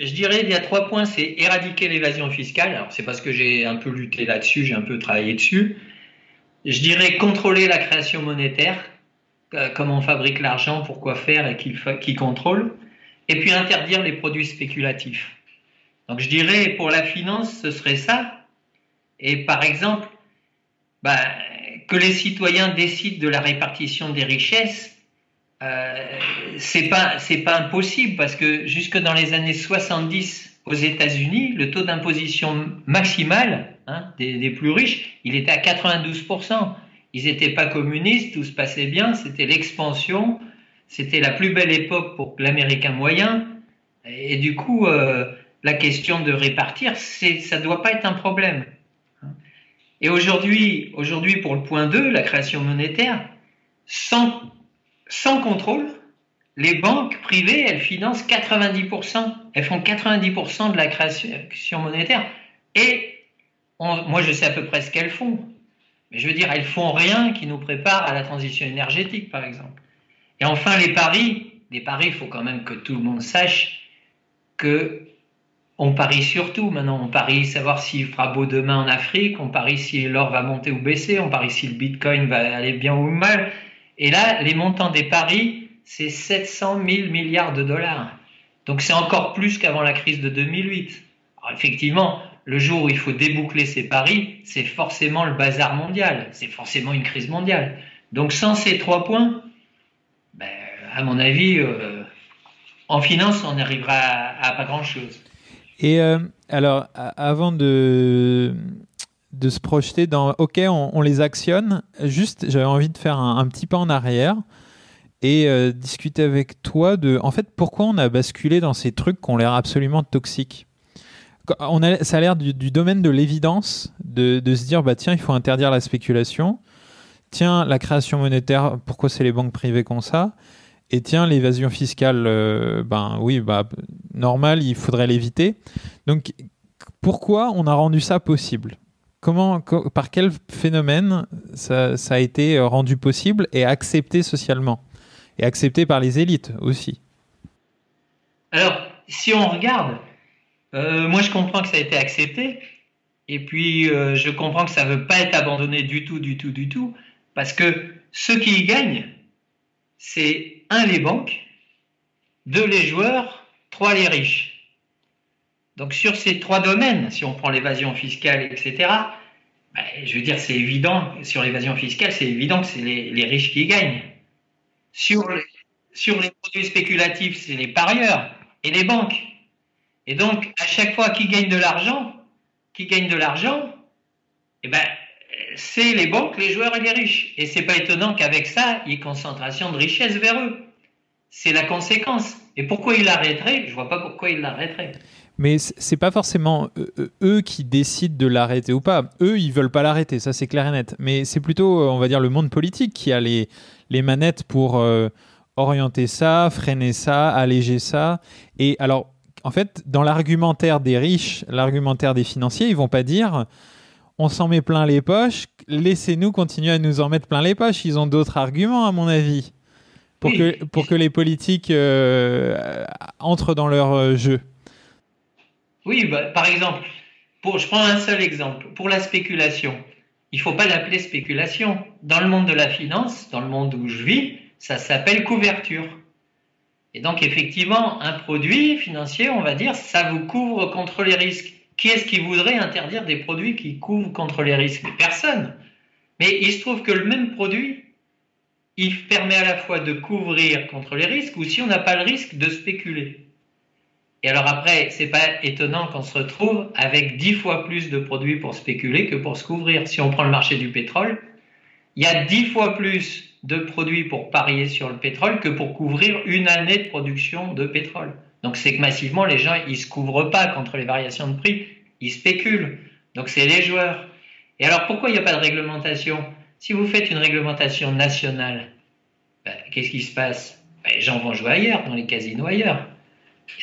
je dirais il y a trois points, c'est éradiquer l'évasion fiscale. Alors c'est parce que j'ai un peu lutté là-dessus, j'ai un peu travaillé dessus. Je dirais contrôler la création monétaire, euh, comment on fabrique l'argent, pourquoi faire et qui, qui contrôle. Et puis interdire les produits spéculatifs. Donc je dirais pour la finance, ce serait ça. Et par exemple, bah, que les citoyens décident de la répartition des richesses euh, c'est pas c'est pas impossible parce que jusque dans les années 70 aux États-Unis, le taux d'imposition maximal hein, des, plus riches, il était à 92%. Ils n'étaient pas communistes, tout se passait bien, c'était l'expansion, c'était la plus belle époque pour l'Américain moyen. Et du coup, euh, la question de répartir, ça ne doit pas être un problème. Et aujourd'hui, aujourd'hui, pour le point 2, la création monétaire, sans, sans contrôle, les banques privées, elles financent 90%, elles font 90% de la création monétaire. Et moi, je sais à peu près ce qu'elles font. Mais je veux dire, elles font rien qui nous prépare à la transition énergétique, par exemple. Et enfin, les paris. Les paris, il faut quand même que tout le monde sache que on parie surtout maintenant. On parie savoir s'il fera beau demain en Afrique, on parie si l'or va monter ou baisser, on parie si le bitcoin va aller bien ou mal. Et là, les montants des paris, c'est 700 000 milliards de dollars. Donc c'est encore plus qu'avant la crise de 2008. Alors effectivement, le jour où il faut déboucler ces paris, c'est forcément le bazar mondial, c'est forcément une crise mondiale. Donc sans ces trois points, ben, à mon avis, euh, en finance, on n'arrivera à, pas grand-chose. Et euh, alors, avant de, de se projeter dans OK, on, les actionne, juste, j'avais envie de faire un, petit pas en arrière et euh, discuter avec toi de, en fait, pourquoi on a basculé dans ces trucs qui ont l'air absolument toxiques. On a, ça a l'air du, domaine de l'évidence de, se dire, bah tiens, il faut interdire la spéculation. Tiens, la création monétaire, pourquoi c'est les banques privées qui ont ça? Et tiens, l'évasion fiscale, euh, ben oui, bah, normal, il faudrait l'éviter. Donc, pourquoi on a rendu ça possible? Comment, par quel phénomène ça, a été rendu possible et accepté socialement Et accepté par les élites aussi? Alors, si on regarde, euh, moi je comprends que ça a été accepté, et puis euh, je comprends que ça ne veut pas être abandonné du tout, du tout, du tout, parce que ceux qui y gagnent, c'est un, les banques, deux, les joueurs, trois, les riches. Donc sur ces trois domaines, si on prend l'évasion fiscale, etc., ben, je veux dire, c'est évident, sur l'évasion fiscale, c'est évident que c'est les, riches qui gagnent. Sur les, sur les produits spéculatifs, c'est les parieurs et les banques. Et donc, à chaque fois qu'ils gagnent de l'argent, qui gagnent de l'argent, eh ben, c'est les banques, les joueurs et les riches. Et c'est pas étonnant qu'avec ça, il y ait concentration de richesse vers eux. C'est la conséquence. Et pourquoi ils l'arrêteraient? Je vois pas pourquoi ils l'arrêteraient. Mais c'est pas forcément eux qui décident de l'arrêter ou pas. Eux, ils veulent pas l'arrêter, ça c'est clair et net. Mais c'est plutôt, on va dire, le monde politique qui a les, les manettes pour euh, orienter ça, freiner ça, alléger ça. Et alors, en fait, dans l'argumentaire des riches, l'argumentaire des financiers, ils vont pas dire on s'en met plein les poches, laissez-nous continuer à nous en mettre plein les poches. Ils ont d'autres arguments, à mon avis, pour, que, pour que les politiques euh, entrent dans leur euh, jeu. Oui, bah, par exemple, je prends un seul exemple. Pour la spéculation, il ne faut pas l'appeler spéculation. Dans le monde de la finance, dans le monde où je vis, ça s'appelle couverture. Et donc, effectivement, un produit financier, on va dire, ça vous couvre contre les risques. Qui est-ce qui voudrait interdire des produits qui couvrent contre les risques? Personne. Mais il se trouve que le même produit, il permet à la fois de couvrir contre les risques ou si on n'a pas le risque de spéculer. Et alors après, c'est pas étonnant qu'on se retrouve avec dix fois plus de produits pour spéculer que pour se couvrir. Si on prend le marché du pétrole, il y a dix fois plus de produits pour parier sur le pétrole que pour couvrir une année de production de pétrole. Donc c'est que massivement, les gens, ils se couvrent pas contre les variations de prix, ils spéculent. Donc c'est les joueurs. Et alors pourquoi il n'y a pas de réglementation? Si vous faites une réglementation nationale, ben, qu'est-ce qui se passe? Ben, Les gens vont jouer ailleurs, dans les casinos ailleurs.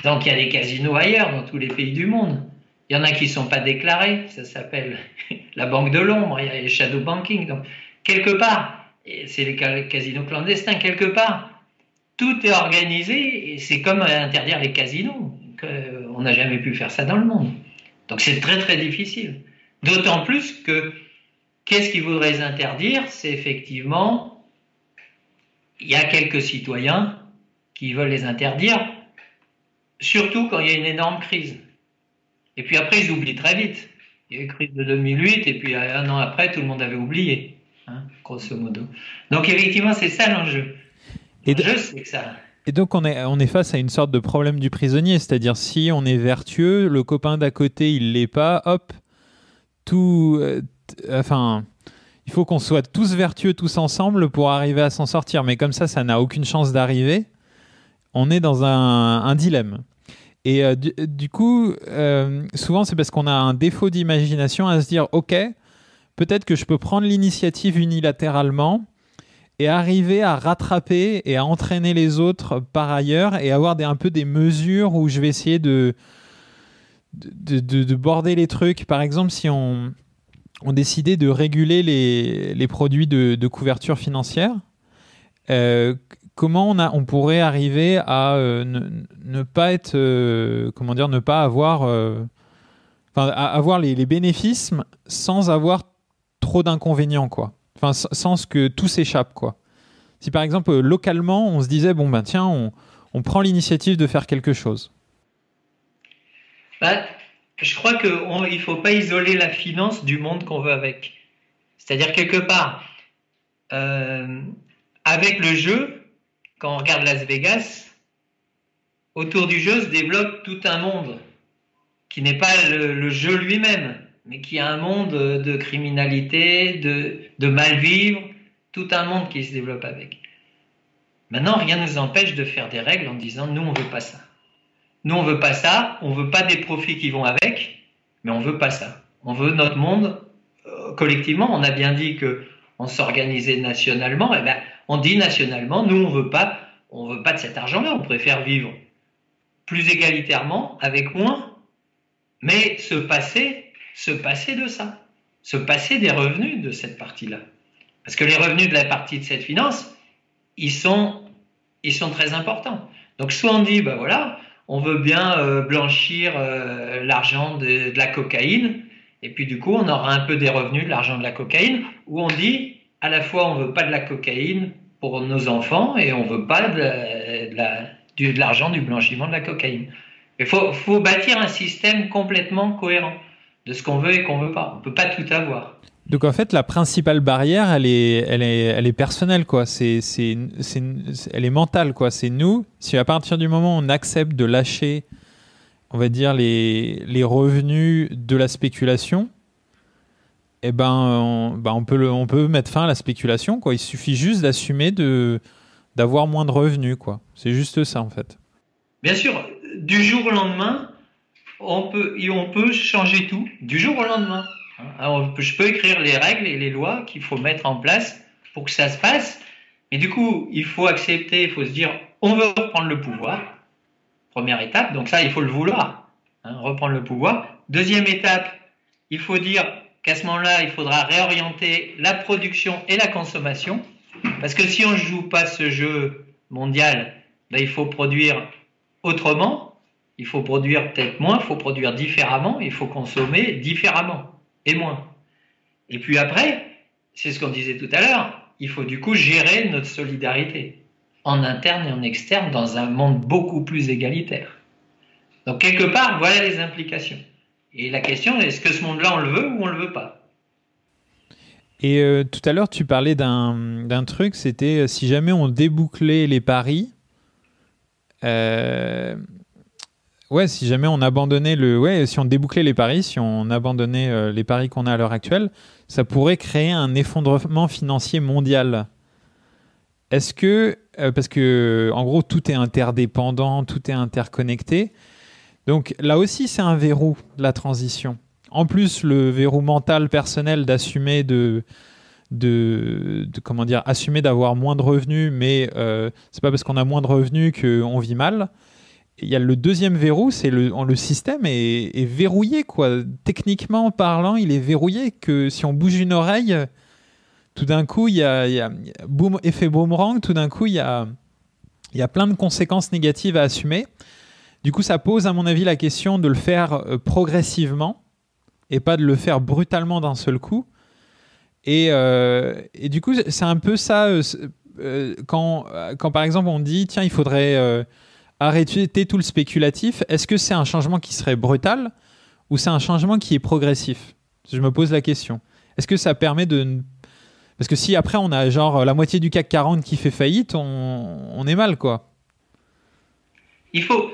Donc il y a des casinos ailleurs, dans tous les pays du monde. Il y en a qui ne sont pas déclarés, ça s'appelle [laughs] la banque de l'ombre, il y a les shadow banking. Donc quelque part, c'est les casinos clandestins, quelque part, tout est organisé et c'est comme interdire les casinos. on n'a jamais pu faire ça dans le monde. Donc c'est très très difficile. D'autant plus que qu'est-ce qu'ils voudraient interdire? C'est effectivement, il y a quelques citoyens qui veulent les interdire, surtout quand il y a une énorme crise. Et puis après, ils oublient très vite. Il y a eu la crise de 2008 et puis un an après, tout le monde avait oublié, hein, grosso modo. Donc effectivement, c'est ça l'enjeu. Sais que ça. Et donc on est, on est face à une sorte de problème du prisonnier, c'est-à-dire si on est vertueux, le copain d'à côté il l'est pas, hop, tout, euh, enfin, il faut qu'on soit tous vertueux tous ensemble pour arriver à s'en sortir. Mais comme ça, ça n'a aucune chance d'arriver. On est dans un, dilemme. Et euh, du, coup, euh, souvent c'est parce qu'on a un défaut d'imagination à se dire, ok, peut-être que je peux prendre l'initiative unilatéralement et arriver à rattraper et à entraîner les autres par ailleurs et avoir un peu des mesures où je vais essayer de, de, de, border les trucs. Par exemple, si on, on décidait de réguler les, les produits de, de, couverture financière, euh, comment on, pourrait arriver à euh, ne, pas être, euh, comment dire, ne pas avoir, enfin, avoir les, bénéfices sans avoir trop d'inconvénients, quoi. Enfin, sans que tout s'échappe, quoi. Si par exemple, euh, localement, on se disait, bon, ben tiens, on, prend l'initiative de faire quelque chose. Bah, je crois qu'il ne faut pas isoler la finance du monde qu'on veut avec. C'est-à-dire, quelque part, euh, avec le jeu, quand on regarde Las Vegas, autour du jeu se développe tout un monde qui n'est pas le jeu lui-même mais qui a un monde de criminalité, de, mal-vivre, tout un monde qui se développe avec. Maintenant, rien ne nous empêche de faire des règles en disant nous, on ne veut pas ça. Nous, on ne veut pas ça, on ne veut pas des profits qui vont avec, mais on ne veut pas ça. On veut notre monde euh, collectivement. On a bien dit que on s'organisait nationalement. Et eh ben, on dit nationalement, nous, on veut pas, on veut pas de cet argent-là. On préfère vivre plus égalitairement, avec moins, mais se passer se passer de ça, se passer des revenus de cette partie-là. Parce que les revenus de la partie de cette finance, ils sont, ils sont très importants. Donc soit on dit, ben voilà, on veut bien euh, blanchir euh, l'argent de, la cocaïne, et puis du coup on aura un peu des revenus de l'argent de la cocaïne, ou on dit, à la fois on veut pas de la cocaïne pour nos enfants, et on veut pas de l'argent du, blanchiment de la cocaïne. Il faut, bâtir un système complètement cohérent de ce qu'on veut et qu'on veut pas. On peut pas tout avoir. Donc en fait, la principale barrière, elle est, elle est, elle est personnelle, quoi. C'est, c'est, elle est mentale, quoi. C'est nous. Si à partir du moment où on accepte de lâcher, on va dire les, les revenus de la spéculation, eh ben, on, ben on peut, mettre fin à la spéculation, quoi. Il suffit juste d'assumer d'avoir moins de revenus, quoi. C'est juste ça, en fait. Bien sûr, du jour au lendemain, on peut, changer tout du jour au lendemain. Je peux écrire les règles et les lois qu'il faut mettre en place pour que ça se passe. Et du coup, il faut accepter, il faut se dire, on veut reprendre le pouvoir. Première étape, donc ça, il faut le vouloir, hein, reprendre le pouvoir. Deuxième étape, il faut dire qu'à ce moment-là, il faudra réorienter la production et la consommation. Parce que si on ne joue pas ce jeu mondial, ben, il faut produire autrement, il faut produire peut-être moins, il faut produire différemment, il faut consommer différemment et moins. Et puis après, c'est ce qu'on disait tout à l'heure, il faut du coup gérer notre solidarité en interne et en externe dans un monde beaucoup plus égalitaire. Donc quelque part, voilà les implications. Et la question est, est-ce que ce monde-là, on le veut ou on ne le veut pas? Et euh, tout à l'heure, tu parlais d'un truc, c'était euh, si jamais on débouclait les paris, euh, Ouais, si jamais on abandonnait le, ouais, si on débouclait les paris, si on abandonnait les paris qu'on a à l'heure actuelle, ça pourrait créer un effondrement financier mondial. Est-ce que, parce que en gros tout est interdépendant, tout est interconnecté, donc là aussi c'est un verrou la transition. En plus le verrou mental personnel d'assumer de, comment dire, assumer d'avoir moins de revenus, mais euh, c'est pas parce qu'on a moins de revenus qu'on vit mal il y a le deuxième verrou, c'est le, le système est, verrouillé quoi. Techniquement parlant, il est verrouillé que si on bouge une oreille, tout d'un coup il y a, il y a boom, effet boomerang, tout d'un coup il y a, il y a plein de conséquences négatives à assumer. Du coup, ça pose à mon avis la question de le faire euh, progressivement et pas de le faire brutalement d'un seul coup. Et, euh, du coup, c'est un peu ça euh, quand, quand par exemple on dit tiens il faudrait arrêter tout le spéculatif, est-ce que c'est un changement qui serait brutal ou c'est un changement qui est progressif? Je me pose la question. Est-ce que ça permet de... Parce que si après on a genre la moitié du CAC 40 qui fait faillite, on, est mal quoi. Il faut,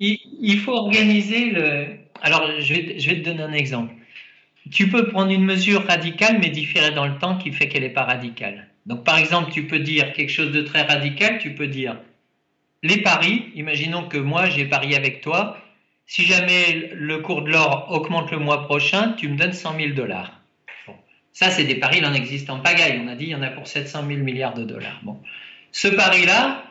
il, faut organiser le. Alors je vais, te donner un exemple. Tu peux prendre une mesure radicale mais différée dans le temps qui fait qu'elle n'est pas radicale. Donc par exemple, tu peux dire quelque chose de très radical, tu peux dire les paris, imaginons que moi j'ai parié avec toi, si jamais le cours de l'or augmente le mois prochain, tu me donnes 100 000 dollars. Ça, c'est des paris, il en existe en pagaille. On a dit il y en a pour 700 000 milliards de dollars. Bon. Ce pari-là,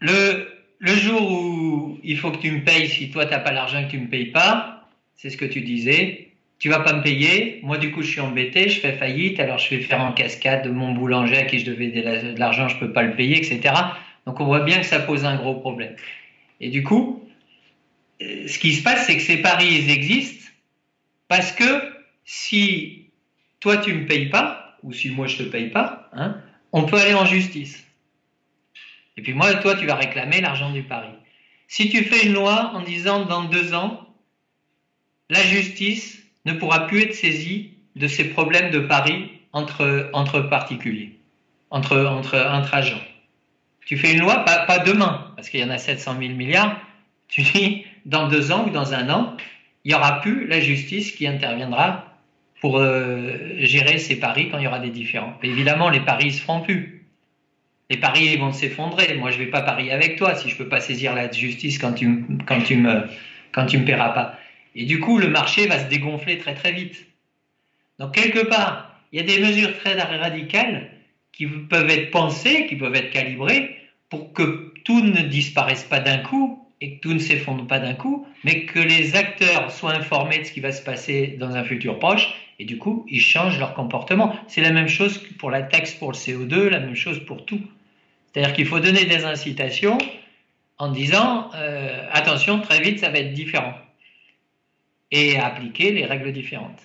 le, le jour où il faut que tu me payes, si toi, tu n'as pas l'argent que tu ne me payes pas, c'est ce que tu disais, tu vas pas me payer, moi du coup je suis embêté, je fais faillite, alors je vais faire en cascade de mon boulanger à qui je devais de l'argent, je peux pas le payer, etc. Donc on voit bien que ça pose un gros problème. Et du coup, euh, ce qui se passe, c'est que ces paris existent parce que si toi tu me payes pas, ou si moi je te paye pas, hein, on peut aller en justice. Et puis moi, toi, tu vas réclamer l'argent du pari. Si tu fais une loi en disant dans deux ans, la justice ne pourra plus être saisi de ces problèmes de pari entre, entre particuliers, entre, entre, entre agents. Tu fais une loi, pas, pas demain, parce qu'il y en a 700 000 milliards, tu dis dans deux ans ou dans un an, il n'y aura plus la justice qui interviendra pour euh, gérer ces paris quand il y aura des différends. évidemment, les paris ne se feront plus. Les paris vont s'effondrer. Moi, je ne vais pas parier avec toi si je ne peux pas saisir la justice quand tu, quand tu me, quand tu me paieras pas. Et du coup, le marché va se dégonfler très très vite. Donc quelque part, il y a des mesures très radicales qui peuvent être pensées, qui peuvent être calibrées pour que tout ne disparaisse pas d'un coup et que tout ne s'effondre pas d'un coup, mais que les acteurs soient informés de ce qui va se passer dans un futur proche et du coup, ils changent leur comportement. C'est la même chose pour la taxe pour le CO2, la même chose pour tout. C'est-à-dire qu'il faut donner des incitations en disant euh, attention, très vite, ça va être différent et appliquer les règles différentes.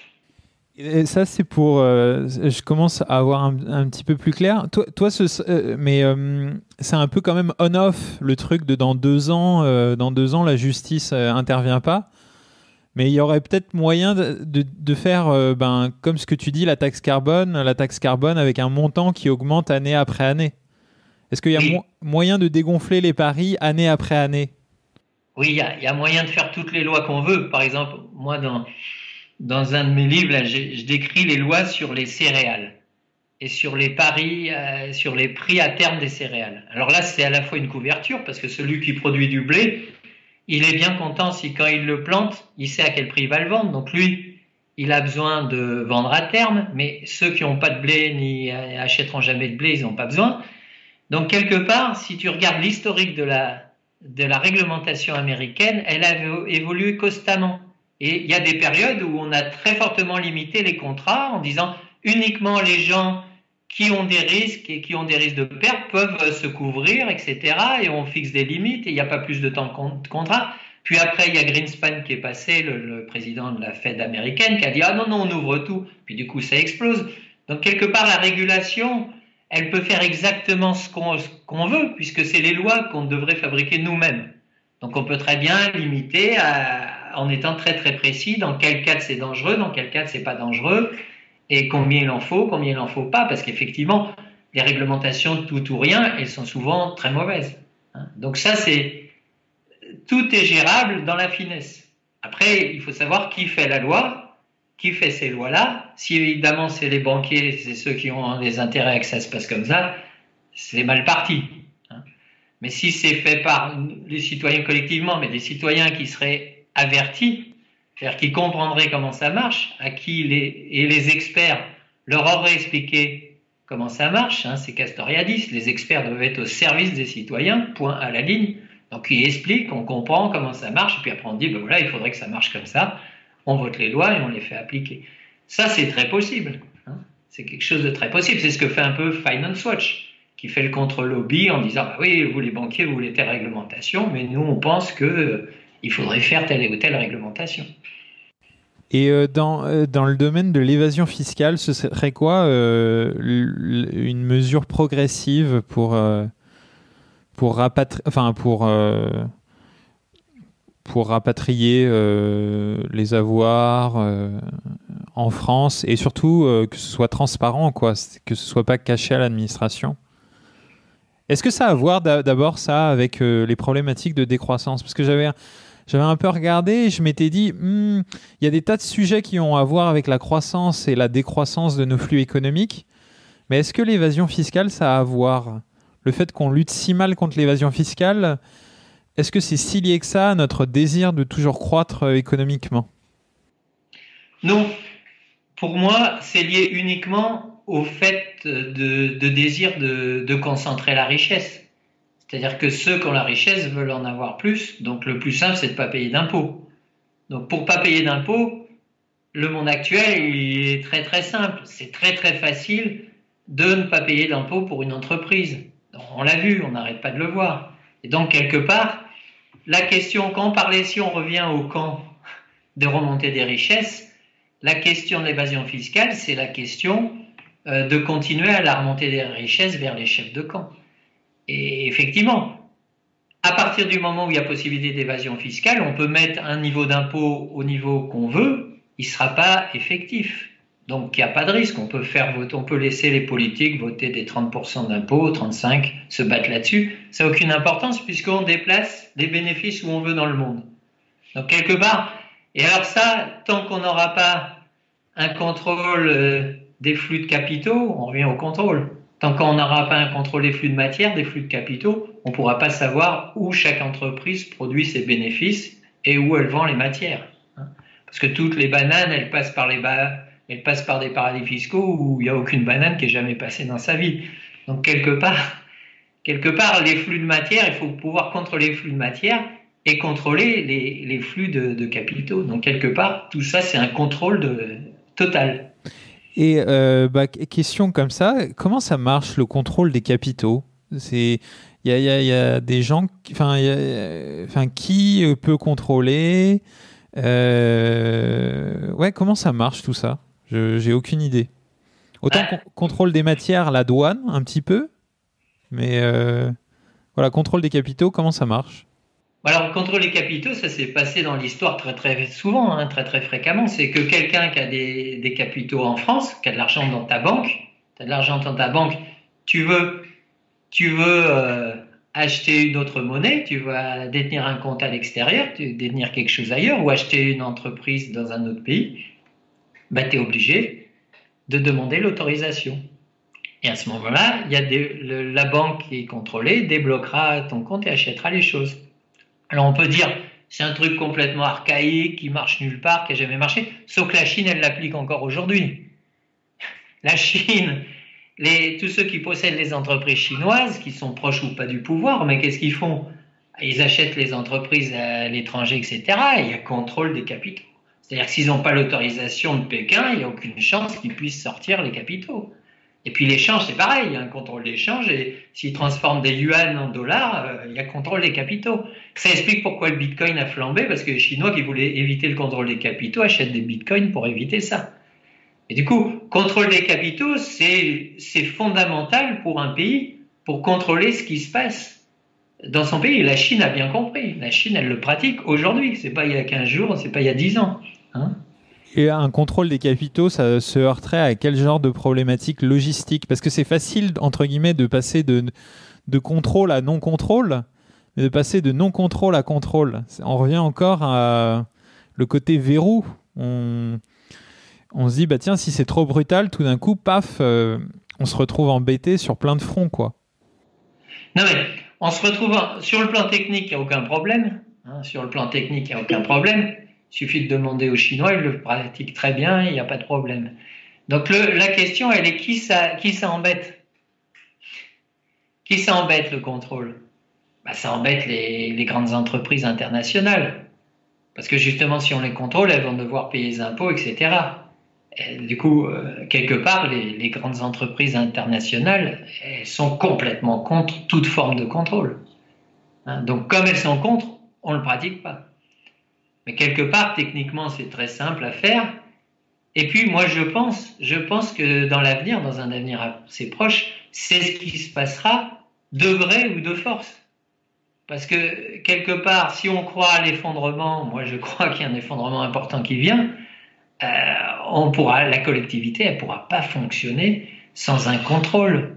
Et ça, c'est pour. Euh, je commence à avoir un, petit peu plus clair. Toi, toi euh, mais c'est un peu quand même on-off le truc de dans deux ans, dans deux ans, la justice intervient pas. Mais il y aurait peut-être moyen de, de, faire, ben, comme ce que tu dis, la taxe carbone, la taxe carbone avec un montant qui augmente année après année. Est-ce qu'il y a moyen de dégonfler les paris année après année? Oui, il y, a, moyen de faire toutes les lois qu'on veut. Par exemple, moi, dans, dans un de mes livres, je décris les lois sur les céréales et sur les paris, euh, sur les prix à terme des céréales. Alors là, c'est à la fois une couverture, parce que celui qui produit du blé, il est bien content si quand il le plante, il sait à quel prix il va le vendre. Donc lui, il a besoin de vendre à terme, mais ceux qui n'ont pas de blé ni achèteront jamais de blé, ils n'ont pas besoin. Donc quelque part, si tu regardes l'historique de la, de la réglementation américaine, elle a évolué constamment. Et il y a des périodes où on a très fortement limité les contrats en disant uniquement les gens qui ont des risques et qui ont des risques de perte peuvent se couvrir, etc. Et on fixe des limites et il n'y a pas plus de temps de contrat. Puis après, il y a Greenspan qui est passé, le, président de la Fed américaine, qui a dit Ah non, non, on ouvre tout. Puis du coup, ça explose. Donc, quelque part, la régulation, elle peut faire exactement ce qu'on veut, puisque c'est les lois qu'on devrait fabriquer nous-mêmes. Donc on peut très bien limiter en étant très très précis dans quel cas c'est dangereux, dans quel cas c'est pas dangereux, et combien il en faut, combien il en faut pas, parce qu'effectivement, les réglementations tout ou rien, elles sont souvent très mauvaises. Hein. Donc ça, c'est tout est gérable dans la finesse. Après, il faut savoir qui fait la loi, qui fait ces lois-là. Si évidemment c'est les banquiers, c'est ceux qui ont des intérêts que ça se passe comme ça, c'est mal parti. Hein. Mais si c'est fait par les citoyens collectivement, mais des citoyens qui seraient avertis, c'est-à-dire qui comprendraient comment ça marche, à qui et les experts leur auraient expliqué comment ça marche, hein, c'est Castoriadis, les experts doivent être au service des citoyens, point à la ligne. Donc ils expliquent, on comprend comment ça marche, et puis après on dit, ben voilà, il faudrait que ça marche comme ça on vote les lois et on les fait appliquer. Ça, c'est très possible. Hein. c'est quelque chose de très possible. C'est ce que fait un peu Finance Watch, qui fait le contre-lobby en disant bah oui, vous les banquiers, vous voulez telle réglementation, mais nous, on pense qu'il euh, faudrait faire telle ou telle réglementation. Et euh, dans, euh, dans le domaine de l'évasion fiscale, ce serait quoi une mesure progressive pour, pour, enfin, pour pour rapatrier les avoirs en France et surtout que ce soit transparent, quoi, que ce soit pas caché à l'administration? Est-ce que ça a à voir d'abord ça avec les problématiques de décroissance? Parce que j'avais j'avais un peu regardé et je m'étais dit, hmm, il y a des tas de sujets qui ont à voir avec la croissance et la décroissance de nos flux économiques. Mais est-ce que l'évasion fiscale, ça a à voir? Le fait qu'on lutte si mal contre l'évasion fiscale, est-ce que c'est si lié que ça à notre désir de toujours croître euh, économiquement? Non. Pour moi, c'est lié uniquement au fait de, désir de concentrer la richesse. C'est-à-dire que ceux qui ont la richesse veulent en avoir plus, donc le plus simple, c'est de ne pas payer d'impôts. Donc pour ne pas payer d'impôts, le monde actuel il est très très simple. C'est très très facile de ne pas payer d'impôts pour une entreprise. On l'a vu, on n'arrête pas de le voir. Et donc quelque part, la question, quand on parlait, si on revient au camp de remontée des richesses, la question de l'évasion fiscale, c'est la question euh, de continuer à la remontée des richesses vers les chefs de camp. Effectivement, à partir du moment où il y a possibilité d'évasion fiscale, on peut mettre un niveau d'impôt au niveau qu'on veut, il ne sera pas effectif. Donc il n'y a pas de risque, on peut laisser les politiques voter des 30% d'impôts, 35, se battre là-dessus. Ça n'a aucune importance puisqu'on déplace des bénéfices où on veut dans le monde. Donc quelque part, et alors ça, tant qu'on n'aura pas un contrôle euh, des flux de capitaux, on revient au contrôle. Tant qu'on n'aura pas un contrôle des flux de matière, des flux de capitaux, on ne pourra pas savoir où chaque entreprise produit ses bénéfices et où elle vend les matières. Hein. Parce que toutes les bananes, elles passent par, les elles passent par des paradis fiscaux où il n'y a aucune banane qui ait jamais passé dans sa vie. Donc quelque part, quelque part, les flux de matière, il faut pouvoir contrôler les flux de matière et contrôler les, flux de, capitaux. Donc quelque part, tout ça, c'est un contrôle total. Et euh, bah, question comme ça, comment ça marche le contrôle des capitaux? C'est il y, y a, des gens, enfin, enfin, qui euh, peut contrôler? Euh, Ouais, comment ça marche tout ça? J'ai aucune idée. Autant contrôle des matières, la douane, un petit peu, mais voilà, contrôle des capitaux, comment ça marche? Alors, le contrôle des capitaux, ça s'est passé dans l'histoire très très souvent, hein, très très fréquemment. C'est que quelqu'un qui a des, capitaux en France, qui a de l'argent dans ta banque, tu as de l'argent dans ta banque, tu veux, tu veux euh, acheter une autre monnaie, tu vas détenir un compte à l'extérieur, détenir quelque chose ailleurs, ou acheter une entreprise dans un autre pays, bah, tu es obligé de demander l'autorisation. Et à ce moment-là, la banque qui est contrôlée débloquera ton compte et achètera les choses. Alors on peut dire c'est un truc complètement archaïque qui marche nulle part, qui n'a jamais marché, sauf que la Chine, elle l'applique encore aujourd'hui. [laughs] La Chine, les, tous ceux qui possèdent les entreprises chinoises, qui sont proches ou pas du pouvoir, mais qu'est-ce qu'ils font? Ils achètent les entreprises à l'étranger, etc. Et il y a contrôle des capitaux. C'est-à-dire que s'ils n'ont pas l'autorisation de Pékin, il n'y a aucune chance qu'ils puissent sortir les capitaux. Et puis l'échange, c'est pareil, il y a un contrôle d'échange et s'ils transforment des yuan en dollars, euh, il y a contrôle des capitaux. Ça explique pourquoi le bitcoin a flambé, parce que les Chinois qui voulaient éviter le contrôle des capitaux achètent des bitcoins pour éviter ça. Et du coup, contrôle des capitaux, c'est fondamental pour un pays pour contrôler ce qui se passe dans son pays. La Chine a bien compris. La Chine, elle le pratique aujourd'hui. C'est pas il y a 15 jours, c'est pas il y a 10 ans. Hein et un contrôle des capitaux, ça se heurterait à quel genre de problématique logistique? Parce que c'est facile, entre guillemets, de passer de, de contrôle à non-contrôle, mais de passer de non-contrôle à contrôle. On revient encore à le côté verrou. On, on se dit, bah tiens, si c'est trop brutal, tout d'un coup, paf, euh, on se retrouve embêté sur plein de fronts, quoi. Non, mais on se retrouve sur le plan technique, il n'y a aucun problème. Hein, sur le plan technique, il n'y a aucun problème. Il suffit de demander aux Chinois, ils le pratiquent très bien, il n'y a pas de problème. Donc la question, elle est qui ça, embête Qui ça embête le contrôle? Bah, Ça embête les, grandes entreprises internationales. Parce que justement, si on les contrôle, elles vont devoir payer les impôts, etc. du coup, euh, quelque part, les, grandes entreprises internationales elles sont complètement contre toute forme de contrôle. Hein, donc, comme elles sont contre, on ne le pratique pas. Mais quelque part, techniquement, c'est très simple à faire. Et puis, moi, je pense, je pense que dans l'avenir, dans un avenir assez proche, c'est ce qui se passera de vrai ou de force. Parce que quelque part, si on croit à l'effondrement, moi je [laughs] crois qu'il y a un effondrement important qui vient, euh, on pourra, la collectivité, elle pourra pas fonctionner sans un contrôle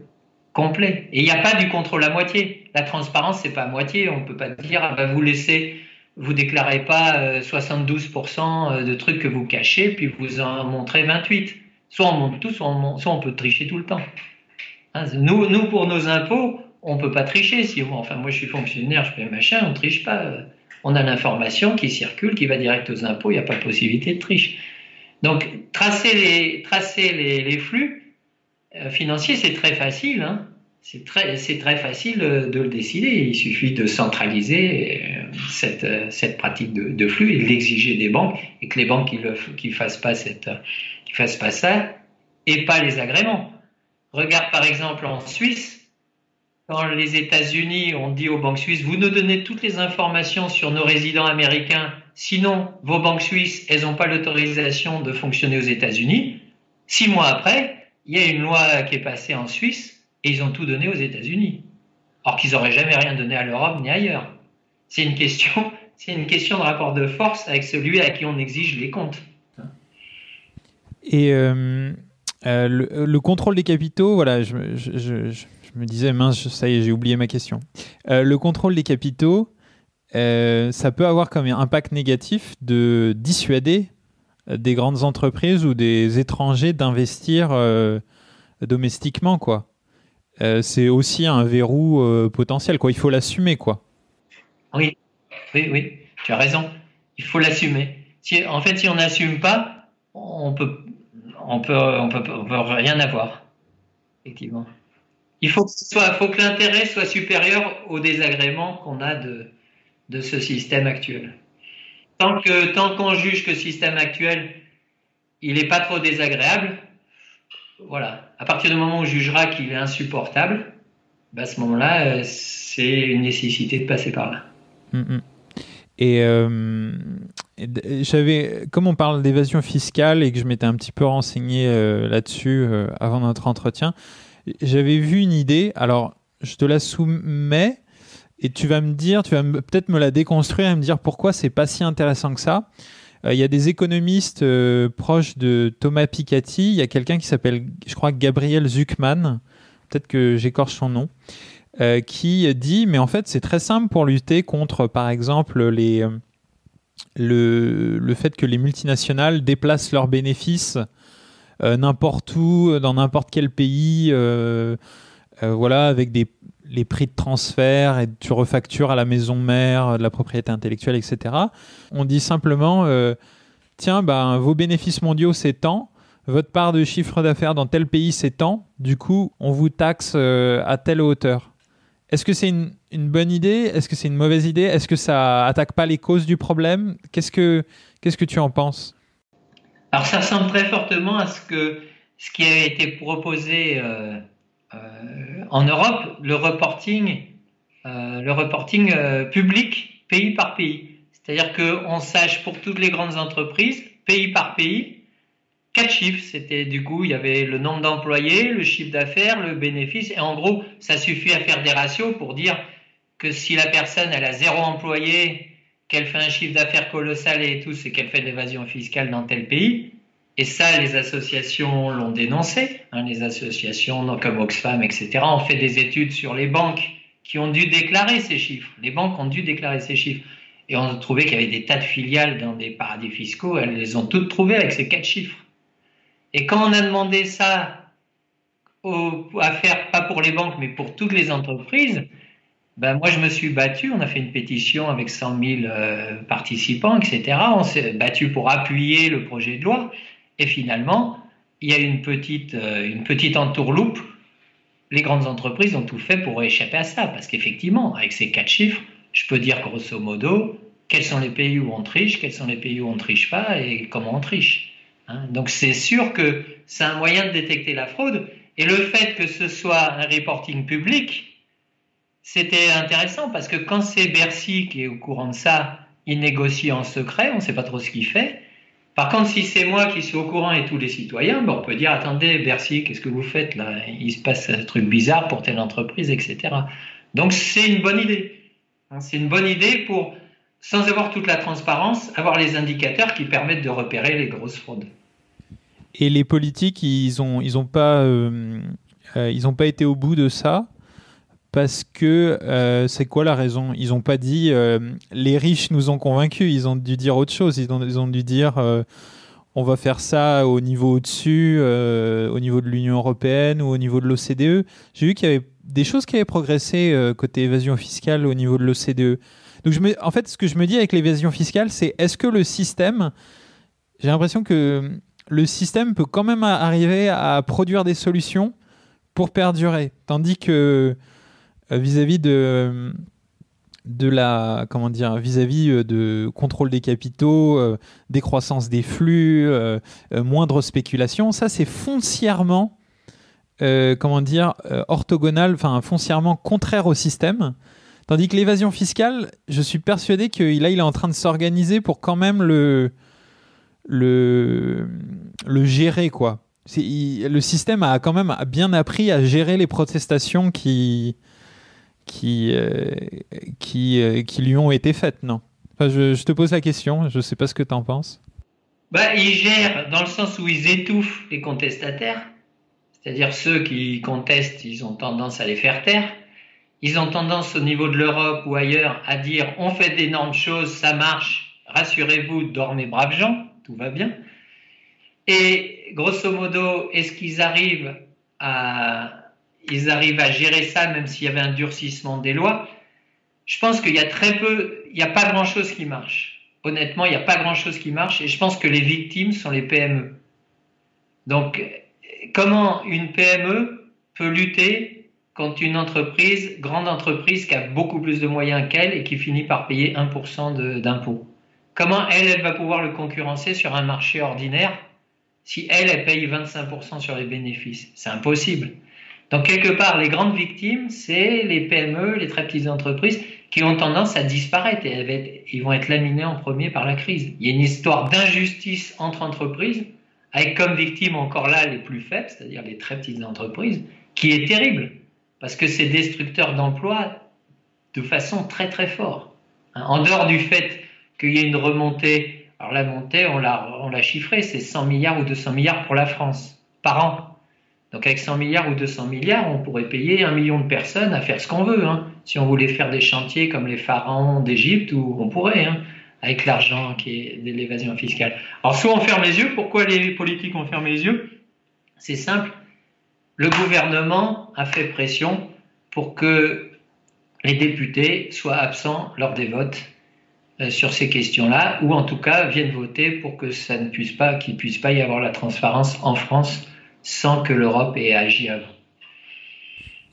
complet. Et il n'y a pas du contrôle à moitié. La transparence, c'est pas à moitié. On peut pas dire, ah ben, vous laissez, vous déclarez pas 72% euh, de trucs que vous cachez, puis vous en montrez 28. Soit on monte tout, soit on, peut tricher tout le temps. Hein, nous, pour nos impôts, on peut pas tricher. Si, enfin, moi, je suis fonctionnaire, je paye machin, on triche pas. On a l'information qui circule, qui va direct aux impôts, il n'y a pas de possibilité de triche. Donc, tracer les flux euh, financiers, c'est très facile. Hein. C'est très, très facile de le décider. Il suffit de centraliser euh, cette, cette pratique de, flux et de l'exiger des banques et que les banques qui fassent pas qui fassent pas ça et pas les agréments. Regarde par exemple en Suisse, quand les États-Unis ont dit aux banques suisses, vous nous donnez toutes les informations sur nos résidents américains, sinon vos banques suisses, elles n'ont pas l'autorisation de fonctionner aux États-Unis. Six mois après, il y a une loi qui est passée en Suisse et ils ont tout donné aux États-Unis. Or qu'ils n'auraient jamais rien donné à l'Europe ni ailleurs. C'est une question, [laughs] c'est une question de rapport de force avec celui à qui on exige les comptes. Et euh, euh, le, contrôle des capitaux, voilà, je, me disais, mince, ça y est, j'ai oublié ma question. Euh, le contrôle des capitaux, ça peut avoir comme impact négatif de dissuader des grandes entreprises ou des étrangers d'investir domestiquement, quoi. C'est aussi un verrou potentiel, quoi. Il faut l'assumer, quoi. Oui, oui, oui, tu as raison. Il faut l'assumer. En fait, si on n'assume pas, on peut, on peut, on peut, rien avoir. Effectivement. Il faut que, soit, faut que l'intérêt soit supérieur au désagrément qu'on a de, de ce système actuel. Tant que tant qu'on juge que le système actuel il n'est pas trop désagréable, voilà. À partir du moment où on jugera qu'il est insupportable, bah, à ce moment-là, euh, c'est une nécessité de passer par là. Mm, mm. Et euh, j'avais, comme on parle d'évasion fiscale et que je m'étais un petit peu renseigné euh, là-dessus avant notre entretien, j'avais vu une idée, alors je te la soumets et tu vas me dire, tu vas peut-être me la déconstruire et me dire pourquoi c'est pas si intéressant que ça. Euh, il y a des économistes euh, proches de Thomas Piketty, il y a quelqu'un qui s'appelle, je crois, Gabriel Zuckman, peut-être que j'écorche son nom, euh, qui dit, mais en fait c'est très simple pour lutter contre, par exemple, les, le, le fait que les multinationales déplacent leurs bénéfices n'importe où, dans n'importe quel pays, voilà, avec des, les prix de transfert et tu refactures à la maison mère de la propriété intellectuelle, etc. On dit simplement, tiens, bah, vos bénéfices mondiaux, c'est tant. Votre part de chiffre d'affaires dans tel pays s'étend, du coup, on vous taxe à telle hauteur. Est-ce que c'est une, bonne idée? Est-ce que c'est une mauvaise idée? Est-ce que ça attaque pas les causes du problème? Qu'est-ce que tu en penses? Alors ça ressemble très fortement à ce qui a été proposé euh, euh, en Europe, le reporting, euh, le reporting euh, public pays par pays. C'est-à-dire qu'on sache pour toutes les grandes entreprises, pays par pays, quatre chiffres. C'était du coup, il y avait le nombre d'employés, le chiffre d'affaires, le bénéfice, et en gros, ça suffit à faire des ratios pour dire que si la personne elle a zéro employé qu'elle fait un chiffre d'affaires colossal et tout, c'est qu'elle fait de l'évasion fiscale dans tel pays. Et ça, les associations l'ont dénoncé, hein, les associations comme Oxfam, etc., ont fait des études sur les banques qui ont dû déclarer ces chiffres. Les banques ont dû déclarer ces chiffres. Et on a trouvé qu'il y avait des tas de filiales dans des paradis fiscaux, elles les ont toutes trouvées avec ces quatre chiffres. Et quand on a demandé ça à faire, pas pour les banques, mais pour toutes les entreprises, ben moi, je me suis battu. On a fait une pétition avec 100 000 euh, participants, etc. On s'est battu pour appuyer le projet de loi. Et finalement, il y a une petite, euh, une petite entourloupe. Les grandes entreprises ont tout fait pour échapper à ça. Parce qu'effectivement, avec ces quatre chiffres, je peux dire grosso modo quels sont les pays où on triche, quels sont les pays où on ne triche pas et comment on triche. Hein. Donc c'est sûr que c'est un moyen de détecter la fraude. Et le fait que ce soit un reporting public, c'était intéressant parce que quand c'est Bercy qui est au courant de ça, il négocie en secret, on ne sait pas trop ce qu'il fait. Par contre, si c'est moi qui suis au courant et tous les citoyens, ben on peut dire attendez, Bercy, qu'est-ce que vous faites là? Il se passe un truc bizarre pour telle entreprise, etc. Donc c'est une bonne idée. Hein, c'est une bonne idée pour, sans avoir toute la transparence, avoir les indicateurs qui permettent de repérer les grosses fraudes. Et les politiques, ils n'ont euh, euh, pas été au bout de ça? Parce que euh, c'est quoi la raison? Ils n'ont pas dit les riches nous ont convaincus, ils ont dû dire autre chose, ils ont, dû dire on va faire ça au niveau au-dessus, au niveau de l'Union européenne ou au niveau de l'OCDE. J'ai vu qu'il y avait des choses qui avaient progressé côté évasion fiscale au niveau de l'OCDE. Donc en fait, ce que je me dis avec l'évasion fiscale, c'est est-ce que le système, j'ai l'impression que le système peut quand même arriver à produire des solutions pour perdurer. Tandis que euh, vis-à-vis de, de la comment dire vis-à-vis euh, de contrôle des capitaux, euh, décroissance des flux, moindre spéculation, ça c'est foncièrement comment dire orthogonal, enfin foncièrement contraire au système. Tandis que l'évasion fiscale, je suis persuadé que là il est en train de s'organiser pour quand même le le, le gérer, quoi. le système a quand même bien appris à gérer les protestations qui, qui, euh, qui, euh, qui lui ont été faites, non? Je, te pose la question, je ne sais pas ce que tu en penses. Bah, ils gèrent dans le sens où ils étouffent les contestataires, c'est-à-dire ceux qui contestent, ils ont tendance à les faire taire. Ils ont tendance au niveau de l'Europe ou ailleurs à dire on fait d'énormes choses, ça marche, rassurez-vous, dormez braves gens tout va bien. Et grosso modo, est-ce qu'ils arrivent à, ils arrivent à gérer ça même s'il y avait un durcissement des lois Je pense qu'il y a très peu, il n'y a pas grand-chose qui marche. Honnêtement, il n'y a pas grand-chose qui marche et je pense que les victimes sont les PME. Donc, comment une PME peut lutter contre une entreprise, grande entreprise qui a beaucoup plus de moyens qu'elle et qui finit par payer 1% d'impôts? Comment elle, elle va pouvoir le concurrencer sur un marché ordinaire si elle, elle paye 25% sur les bénéfices? C'est impossible. Donc quelque part, les grandes victimes, c'est les PME, les très petites entreprises qui ont tendance à disparaître et ils vont être laminés en premier par la crise. Il y a une histoire d'injustice entre entreprises, avec comme victimes encore là les plus faibles, c'est-à-dire les très petites entreprises, qui est terrible, parce que c'est destructeur d'emplois de façon très très forte. En dehors du fait qu'il y ait une remontée. Alors la montée, on l'a, on l'a chiffré, c'est 100 milliards ou 200 milliards pour la France par an. Donc avec 100 milliards ou 200 milliards, on pourrait payer un million de personnes à faire ce qu'on veut. Hein. Si on voulait faire des chantiers comme les pharaons d'Égypte, on pourrait, hein, avec l'argent qui est de l'évasion fiscale. Alors soit on ferme les yeux, pourquoi les politiques ont fermé les yeux? C'est simple, le gouvernement a fait pression pour que les députés soient absents lors des votes euh, sur ces questions-là, ou en tout cas viennent voter pour que ça ne puisse pas, qu'il puisse pas y avoir la transparence en France sans que l'Europe ait agi avant.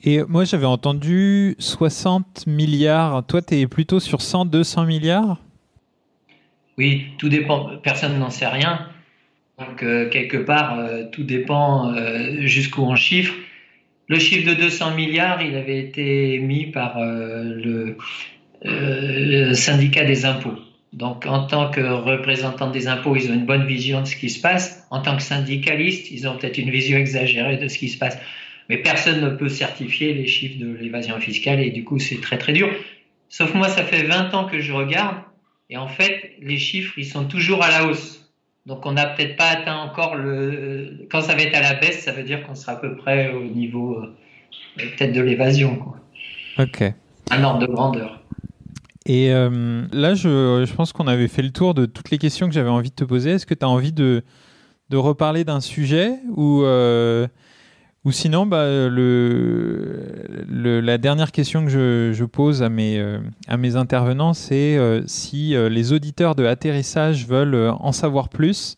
Et moi, j'avais entendu 60 milliards. Toi, tu es plutôt sur 100, 200 milliards? Oui, tout dépend. Personne n'en sait rien. Donc, euh, quelque part, euh, tout dépend jusqu'où on chiffre. Le chiffre de 200 milliards, il avait été mis par le, euh, le syndicat des impôts. Donc, en tant que représentant des impôts, ils ont une bonne vision de ce qui se passe. En tant que syndicaliste, ils ont peut-être une vision exagérée de ce qui se passe. Mais personne ne peut certifier les chiffres de l'évasion fiscale et du coup, c'est très très dur. Sauf moi, ça fait 20 ans que je regarde et en fait, les chiffres, ils sont toujours à la hausse. Donc, on n'a peut-être pas atteint encore le. Quand ça va être à la baisse, ça veut dire qu'on sera à peu près au niveau euh, peut-être de l'évasion. Ok. Un ordre de grandeur. Et euh, là, je, pense qu'on avait fait le tour de toutes les questions que j'avais envie de te poser. Est-ce que tu as envie de, reparler d'un sujet ou, euh, ou sinon, bah, la dernière question que je, pose à mes, euh, à mes intervenants, c'est si les auditeurs de atterrissage veulent en savoir plus,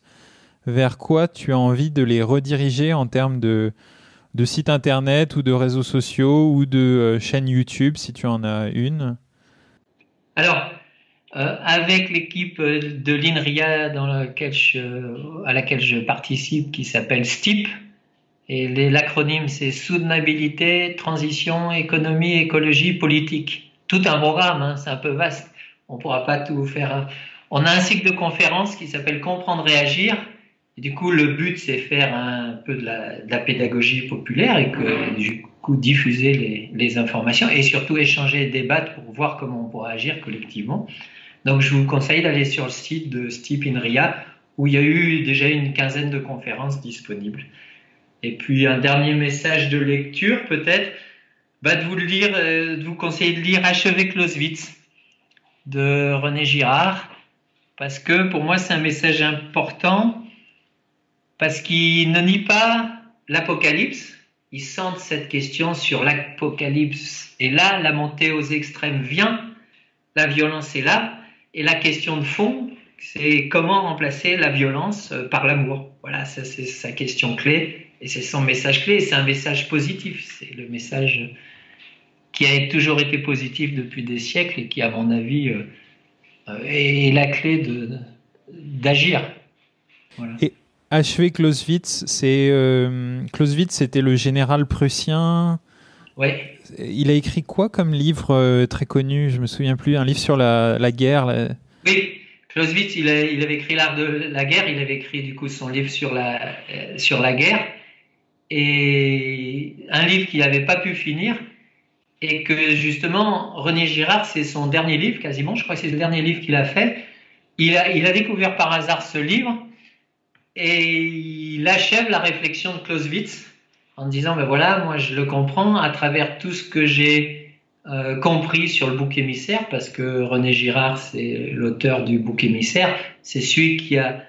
vers quoi tu as envie de les rediriger en termes de, de site internet ou de réseaux sociaux ou de chaîne YouTube, si tu en as une? Alors, euh, avec l'équipe de l'INRIA dans laquelle à laquelle je participe, qui s'appelle STIP, et l'acronyme c'est Soutenabilité, Transition, Économie, Écologie, Politique. Tout un programme, hein, c'est un peu vaste. On ne pourra pas tout faire. On a un cycle de conférences qui s'appelle Comprendre et agir. Et du coup, le but, c'est faire un peu de la, pédagogie populaire et que, diffuser les, informations et surtout échanger et débattre pour voir comment on pourra agir collectivement. Donc, je vous conseille d'aller sur le site de Steve Inria où il y a eu déjà une quinzaine de conférences disponibles. Et puis, un dernier message de lecture, peut-être, bah, de vous lire, de vous conseiller de lire Achever Clausewitz de René Girard, parce que pour moi, c'est un message important parce qu'il ne nie pas l'Apocalypse. Il centre cette question sur l'Apocalypse. Et là, la montée aux extrêmes vient, la violence est là, et la question de fond, c'est comment remplacer la violence euh, par l'amour. Voilà, ça c'est sa question clé, et c'est son message clé, et c'est un message positif. C'est le message qui a toujours été positif depuis des siècles et qui, à mon avis, euh, euh, est la clé d'agir. Voilà. Achevé Clausewitz, c'est euh, Clausewitz, c'était le général prussien. Oui. Il a écrit quoi comme livre euh, très connu? Je me souviens plus. Un livre sur la, la guerre. Oui, Clausewitz, il, a, il, avait écrit l'art de la guerre. Il avait écrit du coup son livre sur la euh, sur la guerre et un livre qu'il n'avait pas pu finir et que justement René Girard, c'est son dernier livre quasiment. Je crois que c'est le dernier livre qu'il a fait. Il a, il a découvert par hasard ce livre et il achève la réflexion de Clausewitz en disant, ben voilà, moi je le comprends à travers tout ce que j'ai euh, compris sur le bouc émissaire, parce que René Girard, c'est l'auteur du bouc émissaire, c'est celui qui a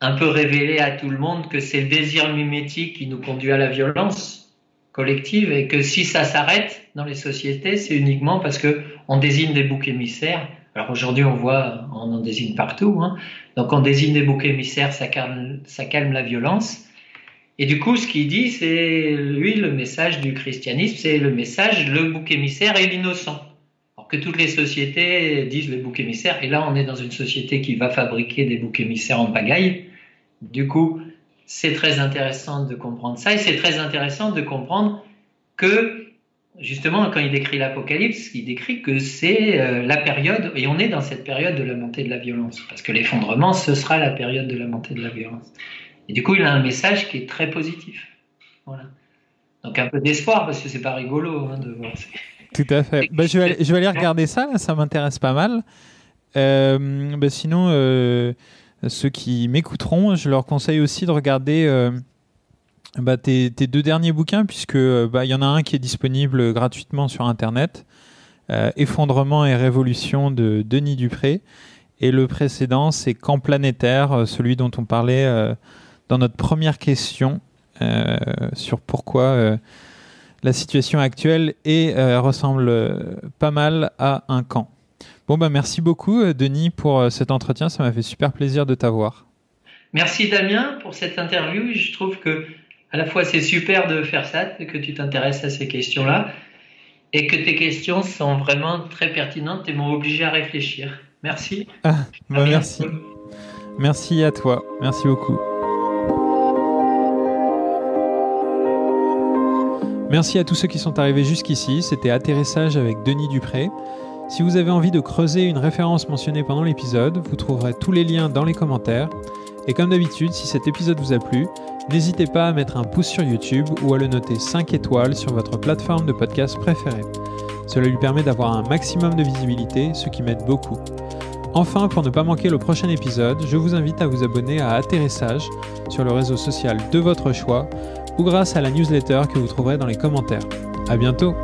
un peu révélé à tout le monde que c'est le désir mimétique qui nous conduit à la violence collective et que si ça s'arrête dans les sociétés, c'est uniquement parce que on désigne des boucs émissaires. Alors aujourd'hui, on voit, on en désigne partout, hein, donc on désigne des boucs émissaires, ça calme, ça calme la violence. Et du coup, ce qu'il dit, c'est lui le message du christianisme, c'est le message le bouc émissaire et l'innocent. Alors que toutes les sociétés disent le bouc émissaire, et là on est dans une société qui va fabriquer des boucs émissaires en pagaille. Du coup, c'est très intéressant de comprendre ça, et c'est très intéressant de comprendre que justement, quand il décrit l'Apocalypse, il décrit que c'est euh, la période, et on est dans cette période de la montée de la violence, parce que l'effondrement, ce sera la période de la montée de la violence. Et du coup, il a un message qui est très positif. Voilà. Donc un peu d'espoir, parce que c'est pas rigolo hein, de voir. Tout à fait. Bah, je, vais aller, regarder ça, là, ça m'intéresse pas mal. Euh, bah, sinon, euh, ceux qui m'écouteront, je leur conseille aussi de regarder bah, tes, deux derniers bouquins, puisque bah, il y en a un qui est disponible gratuitement sur Internet, euh, Effondrement et Révolution de Denis Dupré, et le précédent c'est Camp planétaire, euh, celui dont on parlait euh, dans notre première question sur pourquoi la situation actuelle ressemble pas mal à un camp. Bon bah merci beaucoup Denis pour cet entretien, ça m'a fait super plaisir de t'avoir. Merci Damien pour cette interview. Je trouve que à la fois c'est super de faire ça, que tu t'intéresses à ces questions-là, et que tes questions sont vraiment très pertinentes et m'ont obligé à réfléchir. Merci. Ah, bah merci. Merci à toi. Merci beaucoup. Merci à tous ceux qui sont arrivés jusqu'ici. C'était Atterrissage avec Denis Dupré. Si vous avez envie de creuser une référence mentionnée pendant l'épisode, vous trouverez tous les liens dans les commentaires. Et comme d'habitude, si cet épisode vous a plu, N'hésitez pas à mettre un pouce sur YouTube ou à le noter 5 étoiles sur votre plateforme de podcast préférée. Cela lui permet d'avoir un maximum de visibilité, ce qui m'aide beaucoup. Enfin, pour ne pas manquer le prochain épisode, je vous invite à vous abonner à Atterrissage sur le réseau social de votre choix ou grâce à la newsletter que vous trouverez dans les commentaires. À bientôt!